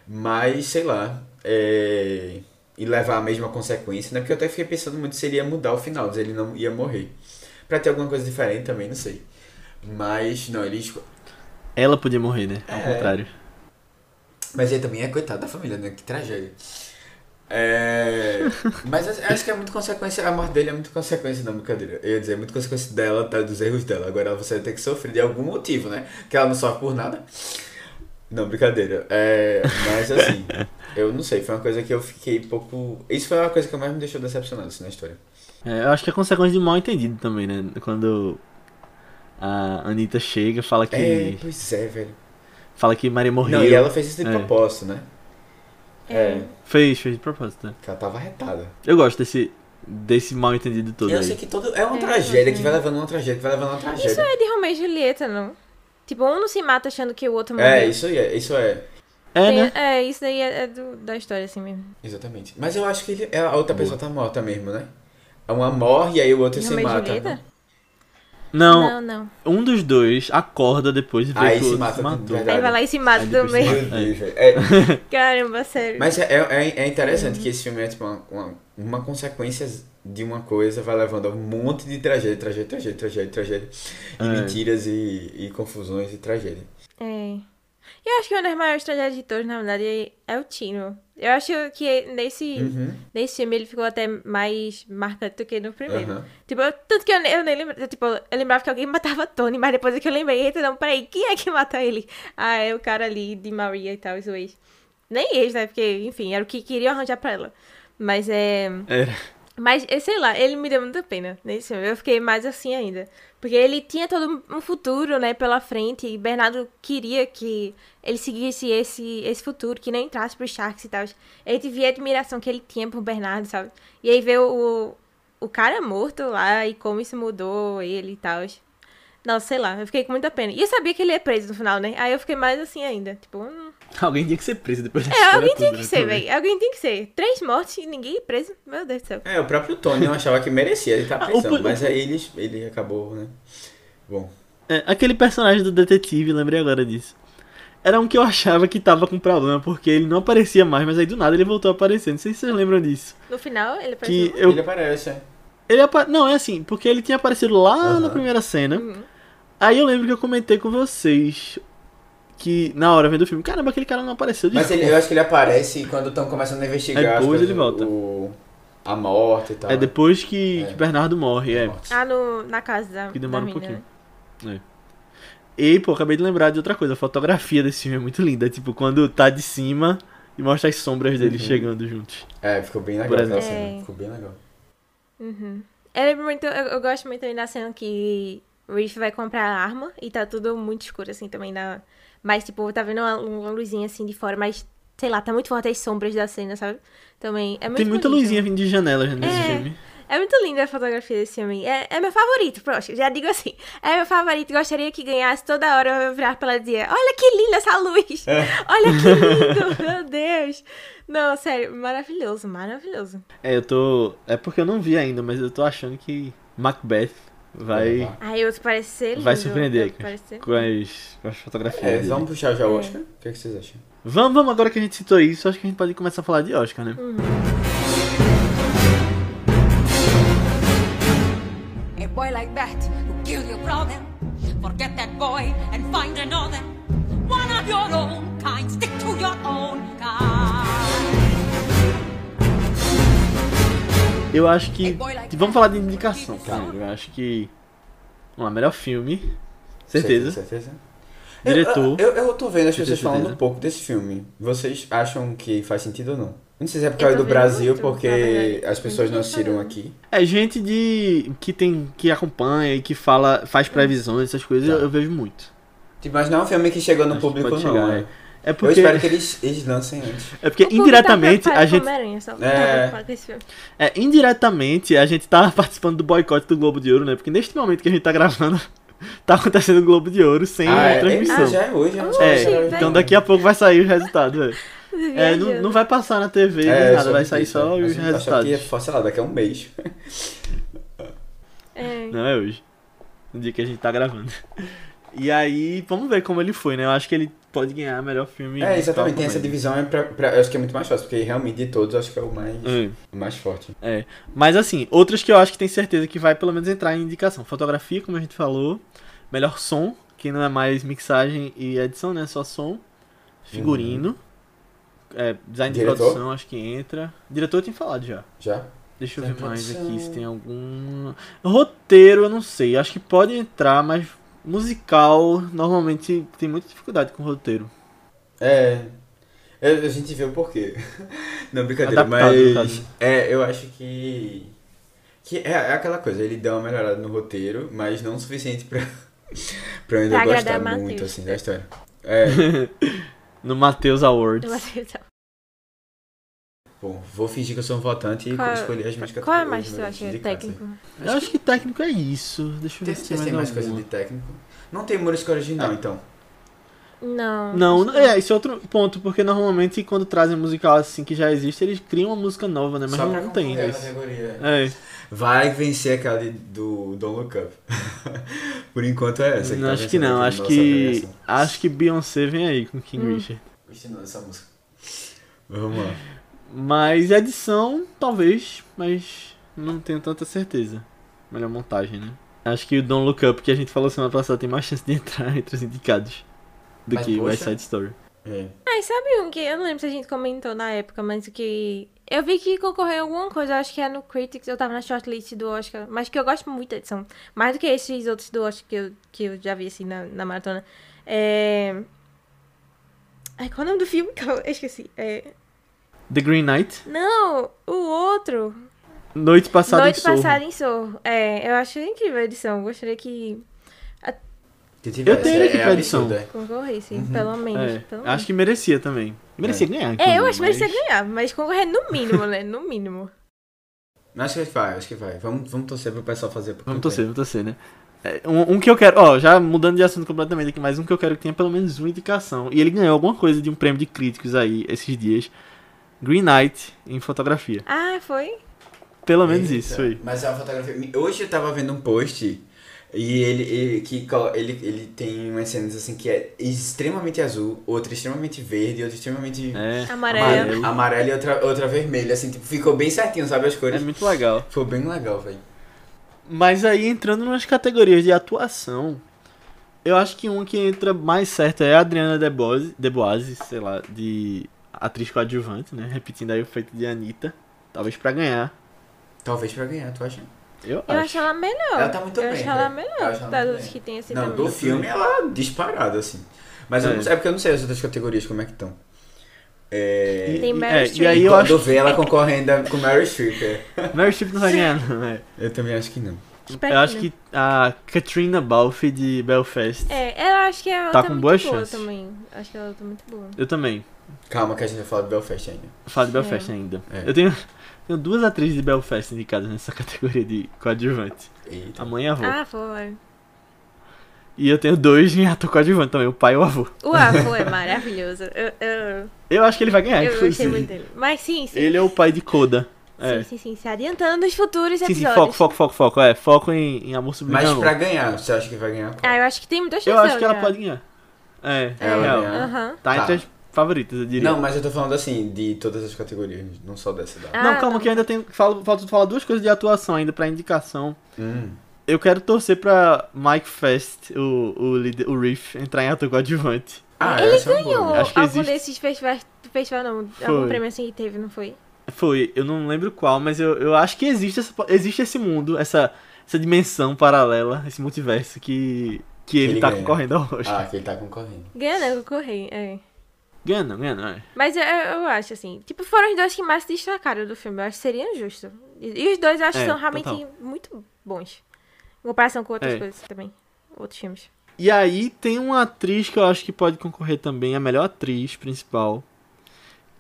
Mas, sei lá. É... E levar a mesma consequência, né? Porque eu até fiquei pensando muito se ele ia mudar o final, se ele não ia morrer. Pra ter alguma coisa diferente também, não sei. Mas, não, ele. Ela podia morrer, né? Ao É. contrário. Mas ele também é coitado da família, né? Que tragédia. É... Mas acho que é muito consequência, a morte dele é muito consequência da brincadeira. Eu ia dizer, é muito consequência dela, tá, dos erros dela. Agora você vai ter que sofrer de algum motivo, né? Que ela não sofre por nada. Não, brincadeira. É... Mas assim, eu não sei, foi uma coisa que eu fiquei pouco. Isso foi uma coisa que mais me deixou decepcionado assim, na história. É, eu acho que é consequência de mal entendido também, né? Quando a Anitta chega, fala que. É, pois é, velho. Fala que Maria morreu. Não, e ela fez isso de É. propósito, né? É. Fez, fez de propósito, né? Ela tava retada. Eu gosto desse, desse mal entendido todo eu aí. sei que todo. É uma É, tragédia que vai levando uma tragédia, que vai levando uma tragédia. Isso é de Romeu e Julieta, não? Tipo, um não se mata achando que o outro morreu. É, isso aí é, isso é. É, Tem- né? é, isso daí é, é do- da história, assim mesmo. Exatamente. Mas eu acho que ele, a outra Boa. pessoa tá morta mesmo, né? Uma morre e aí o outro se Romeu e mata. Julieta? Não, Não, não. um dos dois acorda depois e vê Aí que o se outro mata, se matou. Aí vai lá e se mata também. velho. É, Caramba, sério. mas é, é, é interessante que esse filme é tipo uma, uma, uma consequência de uma coisa vai levando a um monte de tragédia, tragédia, tragédia, tragédia, tragédia. E É. mentiras e, e confusões e tragédia. É. Eu acho que uma das maiores tragédias de todos, na verdade, é o Tino. Eu acho que nesse, Uhum. nesse filme ele ficou até mais marcante do que no primeiro. Aham. Tipo, eu- tanto que eu, nem- eu nem lembro. Tipo, eu lembrava que alguém matava Tony, mas depois é que eu lembrei, eita, não, peraí, quem é que mata ele? Ah, é o cara ali de Maria e tal, isso ex. Nem ex, né? Porque, enfim, era o que queriam arranjar pra ela. Mas é. Era. Mas, eh, sei lá, ele me deu muita pena nesse filme. Eu fiquei mais assim ainda. Porque ele tinha todo um futuro, né, pela frente. E Bernardo queria que ele seguisse esse, esse futuro, que nem entrasse pro Sharks e tal. A gente via a admiração que ele tinha por Bernardo, sabe? E aí veio o, o cara morto lá e como isso mudou ele e tal. Não, sei lá, eu fiquei com muita pena. E eu sabia que ele ia preso no final, né? Aí eu fiquei mais assim ainda. Tipo, hum. Alguém tinha que ser preso depois É, história alguém tinha que né, ser, também. velho. Alguém tem que ser. Três mortes e ninguém preso. Meu Deus do céu. É, o próprio Tony eu achava que merecia ele estar Ah, o prisão, pu- mas aí ele, ele acabou, né? Bom. É, aquele personagem do detetive, lembrei agora disso. Era um que eu achava que tava com problema, porque ele não aparecia mais, mas aí do nada ele voltou a aparecer. Não sei se vocês lembram disso. No final, ele Que apareceu. eu, Ele aparece, é. ele apa... Não, é assim, porque ele tinha aparecido lá Aham. na primeira cena. Uhum. Aí eu lembro que eu comentei com vocês que na hora vendo o filme, caramba, aquele cara não apareceu de Mas ele, eu acho que ele aparece quando estão começando a investigar Aí depois coisas, ele volta. o- a morte e tal. É depois que, É. que Bernardo morre, é. Ah, no, na casa da, Que da demora um menina. pouquinho. E, pô, acabei de lembrar de outra coisa. A fotografia desse filme é muito linda. Tipo, quando tá de cima e mostra as sombras deles Uhum. chegando juntos. É, ficou bem legal aquela exemplo. cena. É. Ficou bem legal. Uhum. Eu, lembro muito, eu, eu gosto muito também da cena que o Reef vai comprar a arma e tá tudo muito escuro, assim, também. Na... Mas, tipo, tá vendo uma, uma luzinha assim de fora, mas, sei lá, tá muito forte as sombras da cena, sabe? Também é muito Tem muita bonito. luzinha vindo de janelas nesse É. filme. É muito linda a fotografia desse filme. É, é meu favorito, poxa, já digo assim. É meu favorito. Gostaria que ganhasse toda hora eu virar pra ela e dizer: Olha que linda essa luz! É. Olha que lindo! Meu Deus! Não, sério, maravilhoso, maravilhoso. É, eu tô. É porque eu não vi ainda, mas eu tô achando que Macbeth vai. Aí outro parece ser lindo. Vai surpreender ser- Com as, com as fotografias. É, dele. vamos puxar já o Oscar? O que, é que vocês acham? Vamos, vamos, agora que a gente citou isso, acho que a gente pode começar a falar de Oscar, né? A boy like that will kill your brother. Forget that boy and find another. One of your own kind. Stick to your own kind. Eu acho que. Vamos falar de indicação, primeiro. Eu acho que. Vamos lá, melhor filme. Certeza. Certeza? Diretor. Eu, eu, eu tô vendo as pessoas falando certeza? um pouco desse filme. Vocês acham que faz sentido ou não? Não sei se é por Eu causa tô do Brasil, muito, porque verdade. as pessoas não assistiram falando. aqui. É gente de. que tem. que acompanha e que fala. faz previsões, essas coisas, Tá. eu, eu vejo muito. Tipo, mas não é um filme que chegou no Acho público, não. chegar, é. É. É Eu porque. espero que eles, eles lancem antes. É porque O público indiretamente tá a gente. É. Tá. É, indiretamente a gente tá participando do boicote do Globo de Ouro, né? Porque neste momento que a gente tá gravando, tá acontecendo o Globo de Ouro sem ah, é, transmissão. ah, já é hoje, né? É, Oxi, então velho. daqui a pouco vai sair os resultados. velho. É, não, não vai passar na TV nem É, nada, vai sair isso, só é. os eu achava que resultados. sei lá, daqui a um mês. É. Não é hoje. No dia que a gente tá gravando. E aí, vamos ver como ele foi, né? Eu acho que ele pode ganhar melhor filme. É, exatamente. Tem essa divisão, é pra, pra- eu acho que é muito mais fácil, porque realmente de todos eu acho que é o mais, o mais forte. É, mas assim, outras que eu acho que tem certeza que vai pelo menos entrar em indicação. Fotografia, como a gente falou. Melhor som, que não é mais mixagem e edição, né? Só som. Figurino. É, design de Diretor? produção, acho que entra. Diretor eu tinha falado já. Já? Deixa eu Design ver de mais produção. aqui se tem algum. Roteiro, eu não sei. Acho que pode entrar, mas musical, normalmente tem muita dificuldade com roteiro. É. eu- a gente vê o porquê. Não, brincadeira, Adaptado, no mas. É, eu acho que. Que é, é aquela coisa, ele deu uma melhorada no roteiro, mas não o suficiente pra, pra eu ainda Pra gostar muito, Matheus. assim, da história. É, No Matheus Awards. Achei que tá- bom, vou fingir que eu sou um votante e Qual- escolher as minhas Qual é categorias, mais que meus acha técnico? Eu acho que técnico é isso. Deixa eu ver se tem, mais mais coisa de técnico? Não tem música original, então. Não. Não, é, esse é outro ponto, porque normalmente quando trazem musical assim que já existe, eles criam uma música nova, né? Mas Só não, não tem isso. categoria. É, Vai vencer aquela de- do Don't Look Up. Por enquanto é essa. não, tá acho que não, acho que. premiação. Acho que Beyoncé vem aí com King Hum. Richard. Gostei não dessa música. Vamos lá. Mas edição, talvez, mas não tenho tanta certeza. Melhor montagem, né? Acho que o Don't Look Up, que a gente falou semana passada, tem mais chance de entrar entre os indicados do Mas, que poxa. West Side Story. É. Ah, e sabe um que eu não lembro se a gente comentou na época, mas o que. Eu vi que concorreu alguma coisa, acho que é no Critics, eu tava na shortlist do Oscar, mas que eu gosto muito da edição. Mais do que esses outros do Oscar que eu, que eu já vi assim na, na maratona. É. Ai, qual é o nome do filme? Eu esqueci. É... The Green Knight. Não, o outro. Noite passada Noite em Sorro. Passada em Sorro. É, eu acho incrível a edição. Gostaria que Que tivesse, tenho aqui é, pra é edição. é. concorresse, pelo menos. É, pelo acho menos. que merecia também. Merecia ganhar. É, eu acho que merecia mas- ganhar, mas concorrer no mínimo, né? No mínimo. Mas Acho que vai, acho que vai. Vamos, vamos torcer pro pessoal fazer. Vamos torcer, vamos torcer, né? É, um, um que eu quero, ó, já mudando de assunto completamente aqui, mas um que eu quero que tenha pelo menos uma indicação. E ele ganhou alguma coisa de um prêmio de críticos aí esses dias. Green Knight em fotografia. Ah, foi? Pelo menos Eita, isso aí. Mas a fotografia. Hoje eu tava vendo um post e ele, ele, que, ele, ele tem umas cenas assim que é extremamente azul, outra extremamente verde, outra extremamente É, Amarelo. amarelo, e outra, outra vermelha. Assim, tipo, ficou bem certinho, sabe as é cores? muito legal. Foi bem legal, velho. Mas aí entrando nas categorias de atuação, eu acho que uma que entra mais certo é a Adriana Deboise, Deboise sei lá, de atriz coadjuvante, né? Repetindo aí o feito de Anitta. Talvez pra ganhar. Talvez pra ganhar, tu acha? Eu, Eu acho. acho ela melhor. Ela tá muito eu bem, acho ela. Eu melhor acho ela das outras bem. que tem assim Não, também. do filme ela disparada, assim. Mas eu É. não sei, é porque eu não sei as outras categorias como é que estão. É... E, Tem Meryl é, Streep. e aí eu quando acho vê ela concorrendo com Mary Streep, é. que Meryl Streep não vai ganhar, não, é. Eu também acho que não. Espero Eu acho não. que a Katrina Balfe de Belfast. É, eu acho que ela Tá tá, com muito boa também. Acho que ela tá muito boa. Eu também. Calma que a gente vai falar do Belfast ainda. Eu falo de Belfast ainda. É. Eu tenho, tenho duas atrizes de Belfast indicadas nessa categoria de coadjuvante. Eita. A mãe e a avó. Ah, foi. E eu tenho dois em ator coadjuvante também, o pai e o avô. O avô é maravilhoso. Eu, eu, Eu acho que ele vai ganhar, eu gostei muito dele. Mas sim, sim. Ele é o pai de Coda. É. Sim, sim, sim. Se adiantando nos futuros Sim, sim, episódios. foco, foco, foco, foco. É, foco em, em Amor Sublime Mas pra ganhar, você acha que vai ganhar qual? Ah, eu acho que tem muita chance. Eu acho que ela pode ganhar. É, É, Ela real. ganhar. Aham. Tá, Tá. entre as favoritas, eu diria. Não, mas eu tô falando assim, de todas as categorias, não só dessa da. Ah, Não, calma não. que eu ainda tenho. Falo, falta falar duas coisas de atuação ainda pra indicação. Hum. Eu quero torcer pra Mike Fest, o, o, líder- o Riff, entrar em ator coadjuvante. Ah, Ele é ganhou Acho que algum existe- desses festivais. Festival não, Foi. algum prêmio assim que teve, não foi? Foi, eu não lembro qual, mas eu, eu acho que existe, essa, existe esse mundo, essa, essa dimensão paralela, esse multiverso que, que ele, ele tá ganha. concorrendo ao Oscar. Ah, que ele tá concorrendo. Ganha, não, concorri, é. Ganha, não, ganha, não, é. Mas eu, eu acho, assim, tipo, foram os dois que mais se destacaram do filme. Eu acho que seria justo. E, os dois eu acho que É, são realmente total. muito bons. Em comparação com outras É. coisas também. Outros filmes. E aí tem uma atriz que eu acho que pode concorrer também, a melhor atriz principal,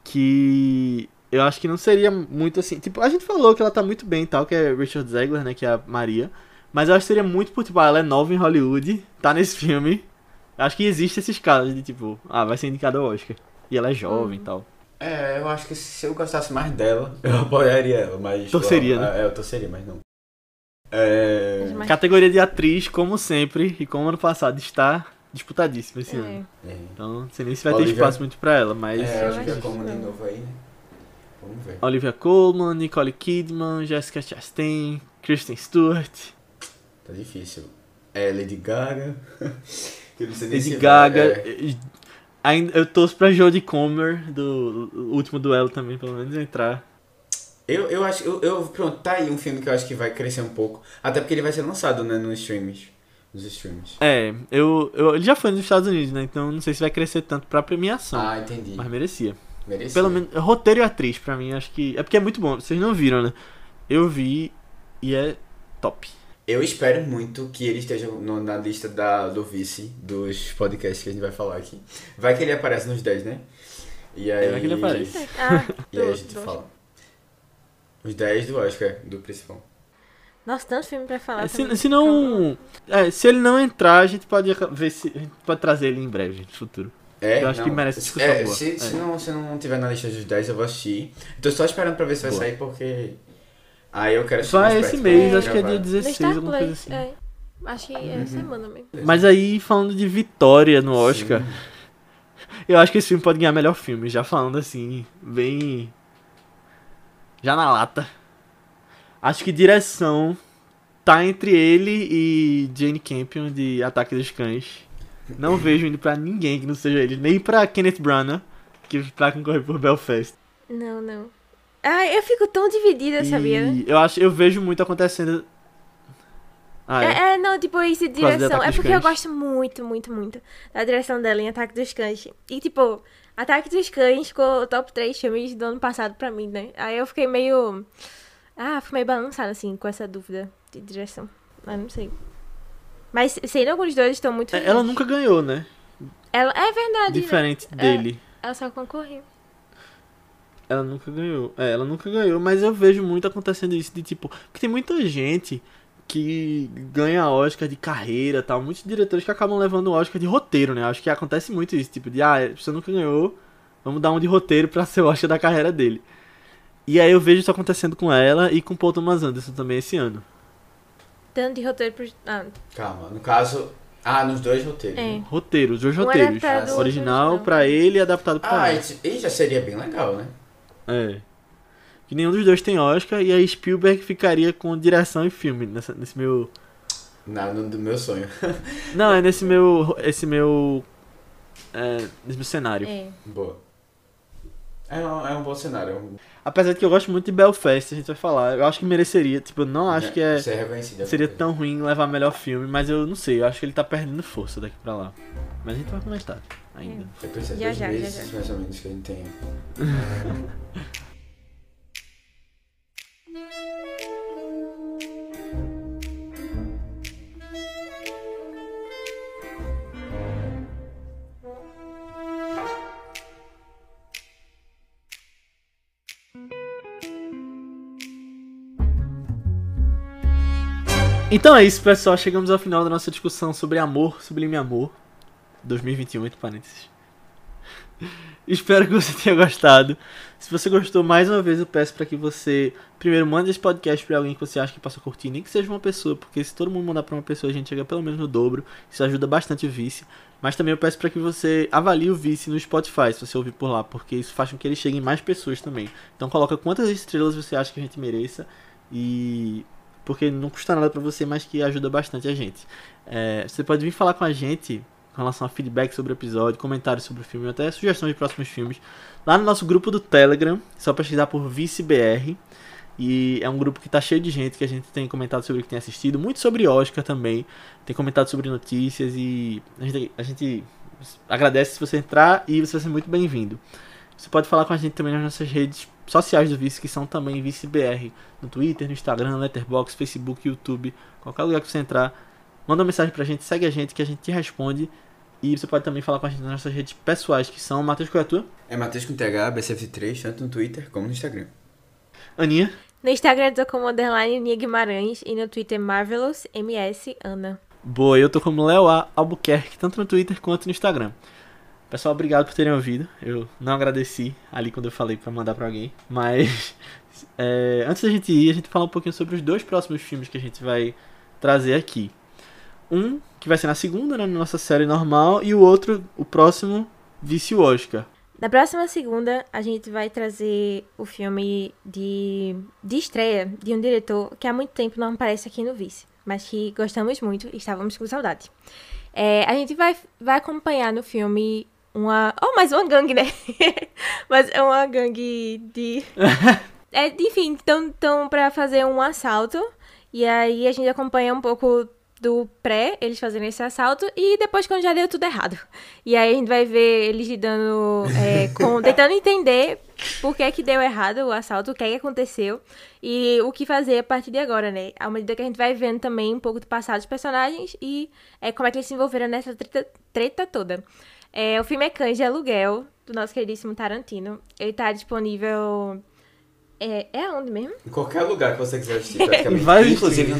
que eu acho que não seria muito assim. Tipo, a gente falou que ela tá muito bem e tal, que é Richard Zegler, né, que é a Maria. Mas eu acho que seria muito por, tipo, ah, ela é nova em Hollywood, tá nesse filme. Acho que existe esses casos de, tipo, ah, vai ser indicada ao Oscar. E ela é jovem e tal. É, eu acho que se eu gostasse mais dela, eu apoiaria ela, mas. Torceria, né? É, eu torceria, mas não. É. Mas- Categoria de atriz, como sempre, e como ano passado, está disputadíssima esse ano. É. É, Então, não sei nem se vai ter Olivia- espaço muito pra ela, mas... é eu acho que é como de novo aí, né? Vamos ver. Olivia Colman, Nicole Kidman, Jessica Chastain, Kristen Stewart, Tá difícil. É Lady Gaga. Lady Gaga. é. Ainda, eu torço pra Jodie Comer, do último duelo também, pelo menos, entrar. Eu, eu acho. Eu, eu- pronto, tá aí um filme que eu acho que vai crescer um pouco. Até porque ele vai ser lançado, né, nos streams. Nos streams. É, eu, eu, ele já foi nos Estados Unidos, né? Então não sei se vai crescer tanto pra premiação. Ah, entendi. Mas merecia. Merecia. Pelo menos, roteiro e atriz, pra mim, acho que. É porque é muito bom. Vocês não viram, né? Eu vi e é top. Eu espero muito que ele esteja no- na lista da, do vice dos podcasts que a gente vai falar aqui. Vai que ele aparece nos 10, né? E aí. É, vai que ele aparece. Ah, E aí a gente do- fala. Os 10 do Oscar, do principal. Nossa, tanto filme pra falar. É, se, se não. É, se ele não entrar, a gente pode ver se. A gente pode trazer ele em breve, no futuro. É, Eu acho que não. merece discussão é, boa. Se, se É. não, se não tiver na lista dos 10, eu vou assistir. Tô só esperando pra ver se vai Boa. sair, porque. Aí eu quero Vai esse mês, pra acho que é dia No 16, Star alguma coisa assim. é. Acho que é semana mesmo. Mas aí, falando de vitória no Oscar, Sim. eu acho que esse filme pode ganhar melhor filme. Já falando assim, bem. Já na lata. Acho que direção tá entre ele e Jane Campion de Ataque dos Cães. Não vejo indo pra ninguém que não seja ele, nem pra Kenneth Branagh, que pra concorrer por Belfast. Não, não. Ah, eu fico tão dividida, sabia? E eu acho, eu vejo muito acontecendo. Ah, é? É, é, não, tipo, isso de Por causa de direção. É porque eu gosto muito, muito, muito da direção dela em Ataque dos Cães. E, tipo, Ataque dos Cães ficou o top 3 filmes do ano passado pra mim, né? Aí eu fiquei meio. Ah, fiquei meio balançada, assim, com essa dúvida de direção. Ah, não sei. Mas sendo alguns dois estão muito É, felizes. Ela nunca ganhou, né? Ela... É verdade. né? Diferente dele. Ela só concorreu. Ela nunca ganhou. É, ela nunca ganhou, mas eu vejo muito acontecendo isso de tipo. Porque tem muita gente que ganha Oscar de carreira tal. Muitos diretores que acabam levando o Oscar de roteiro, né? Acho que acontece muito isso. Tipo, de ah, você nunca ganhou, vamos dar um de roteiro pra ser o Oscar da carreira dele. E aí eu vejo isso acontecendo com ela e com Paul Thomas Anderson também esse ano. Tanto de roteiro pro. Ah, Calma, no caso. Ah, nos dois roteiros. É. né? Roteiro, os dois Um roteiros. outro original pra ele e adaptado pra Ah, ela. esse- e já seria bem legal, né? É. Que nenhum dos dois tem Oscar e aí Spielberg ficaria com direção e filme nessa, nesse meu. Na, no, do meu sonho. Não, é nesse meu. Esse meu. É, nesse meu cenário. é. Boa. É um, é um bom cenário. é Apesar de que eu gosto muito de Belfast, a gente vai falar. Eu acho que mereceria. Tipo, eu não acho que é. Ser reconhecido. Seria tão ruim levar melhor filme, mas eu não sei. Eu acho que ele tá perdendo força daqui pra lá. Mas a gente vai comentar ainda. Depois de Já, dois já, já, meses, já. mais ou menos, que a gente tem. Então é isso, pessoal. Chegamos ao final da nossa discussão sobre amor, sublime amor. 2021, entre parênteses. Espero que você tenha gostado. Se você gostou, mais uma vez eu peço para que você primeiro mande esse podcast para alguém que você acha que possa curtir, nem que seja uma pessoa, porque se todo mundo mandar para uma pessoa, a gente chega pelo menos no dobro. Isso ajuda bastante o Vice. Mas também eu peço para que você avalie o Vice no Spotify, se você ouvir por lá, porque isso faz com que ele chegue em mais pessoas também. Então coloca quantas estrelas você acha que a gente mereça e porque não custa nada pra você, mas que ajuda bastante a gente. É, você pode vir falar com a gente com relação a feedback sobre o episódio, comentários sobre o filme, até sugestões de próximos filmes, lá no nosso grupo do Telegram, só pesquisar por ViceBR. E é um grupo que tá cheio de gente que a gente tem comentado sobre o que tem assistido, muito sobre Oscar também, tem comentado sobre notícias e a gente, a gente agradece se você entrar e você vai ser muito bem-vindo. Você pode falar com a gente também nas nossas redes sociais do Vice, que são também ViceBR, no Twitter, no Instagram, Letterboxd, Facebook, YouTube, qualquer lugar que você entrar, manda uma mensagem pra gente, segue a gente que a gente te responde. E você pode também falar com a gente nas nossas redes pessoais, que são Matheus qual é a tua? É Matheus com TH, BCF3, tanto no Twitter como no Instagram. Aninha. No Instagram eu tô como underline Nia Guimarães e no Twitter Marvelous MS Ana. Boa, eu tô como Léo A. Albuquerque, tanto no Twitter quanto no Instagram. Pessoal, obrigado por terem ouvido. Eu não agradeci ali quando eu falei pra mandar pra alguém. Mas é, antes da gente ir, a gente fala um pouquinho sobre os dois próximos filmes que a gente vai trazer aqui. Um que vai ser na segunda, né, na nossa série normal, e o outro, o próximo, Vice Oscar. Na próxima segunda, a gente vai trazer o filme de, de estreia de um diretor que há muito tempo não aparece aqui no Vice, mas que gostamos muito e estávamos com saudade. É, a gente vai, vai acompanhar no filme uma. Oh, mais uma gangue, né? mas é uma gangue de. é, enfim, estão tão pra fazer um assalto. E aí a gente acompanha um pouco do pré, eles fazendo esse assalto, e depois quando já deu tudo errado. E aí a gente vai ver eles lidando é, com. tentando entender por que que deu errado o assalto, o que é que aconteceu e o que fazer a partir de agora, né? À medida que a gente vai vendo também um pouco do passado dos personagens e é, como é que eles se envolveram nessa treta, treta toda. É, o filme é Cães de Aluguel, do nosso queridíssimo Tarantino. Ele tá disponível. É, é onde mesmo? Em qualquer lugar que você quiser assistir, praticamente. Vários Inclusive no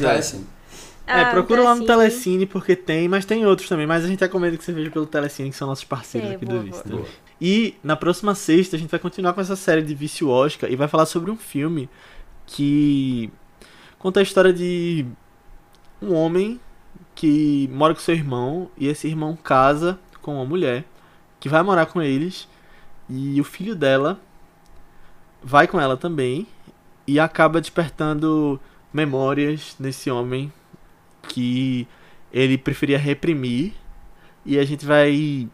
é, Ah, procura lá no. Telecine porque tem, mas tem outros também. Mas a gente recomenda que você veja pelo Telecine, que são nossos parceiros É, aqui boa, do Vista. boa. E na próxima sexta a gente vai continuar com essa série de Vício Oscar e vai falar sobre um filme que conta a história de um homem que mora com seu irmão e esse irmão casa com uma mulher que vai morar com eles e o filho dela vai com ela também e acaba despertando memórias nesse homem que ele preferia reprimir e a gente vai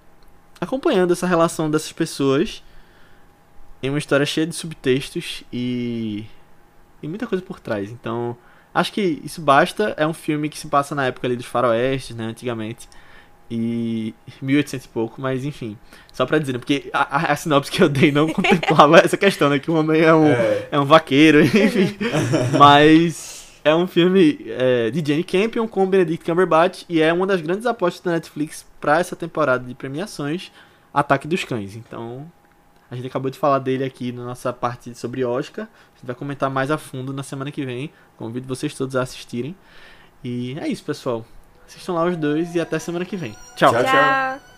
acompanhando essa relação dessas pessoas em uma história cheia de subtextos e, e muita coisa por trás. Então Acho que isso basta. É um filme que se passa na época ali dos faroestes, né? Antigamente. E 1800 e pouco, mas enfim. Só pra dizer, né? Porque a, a, a sinopse que eu dei não contemplava essa questão, né? Que o homem é um, É. é um vaqueiro, enfim. mas é um filme é, de Jane Campion com Benedict Cumberbatch e é uma das grandes apostas da Netflix pra essa temporada de premiações, Ataque dos Cães. Então, a gente acabou de falar dele aqui na nossa parte sobre Oscar. A gente vai comentar mais a fundo na semana que vem. Convido vocês todos a assistirem. E é isso, pessoal. Assistam lá os dois e até semana que vem. Tchau. Tchau. Tchau.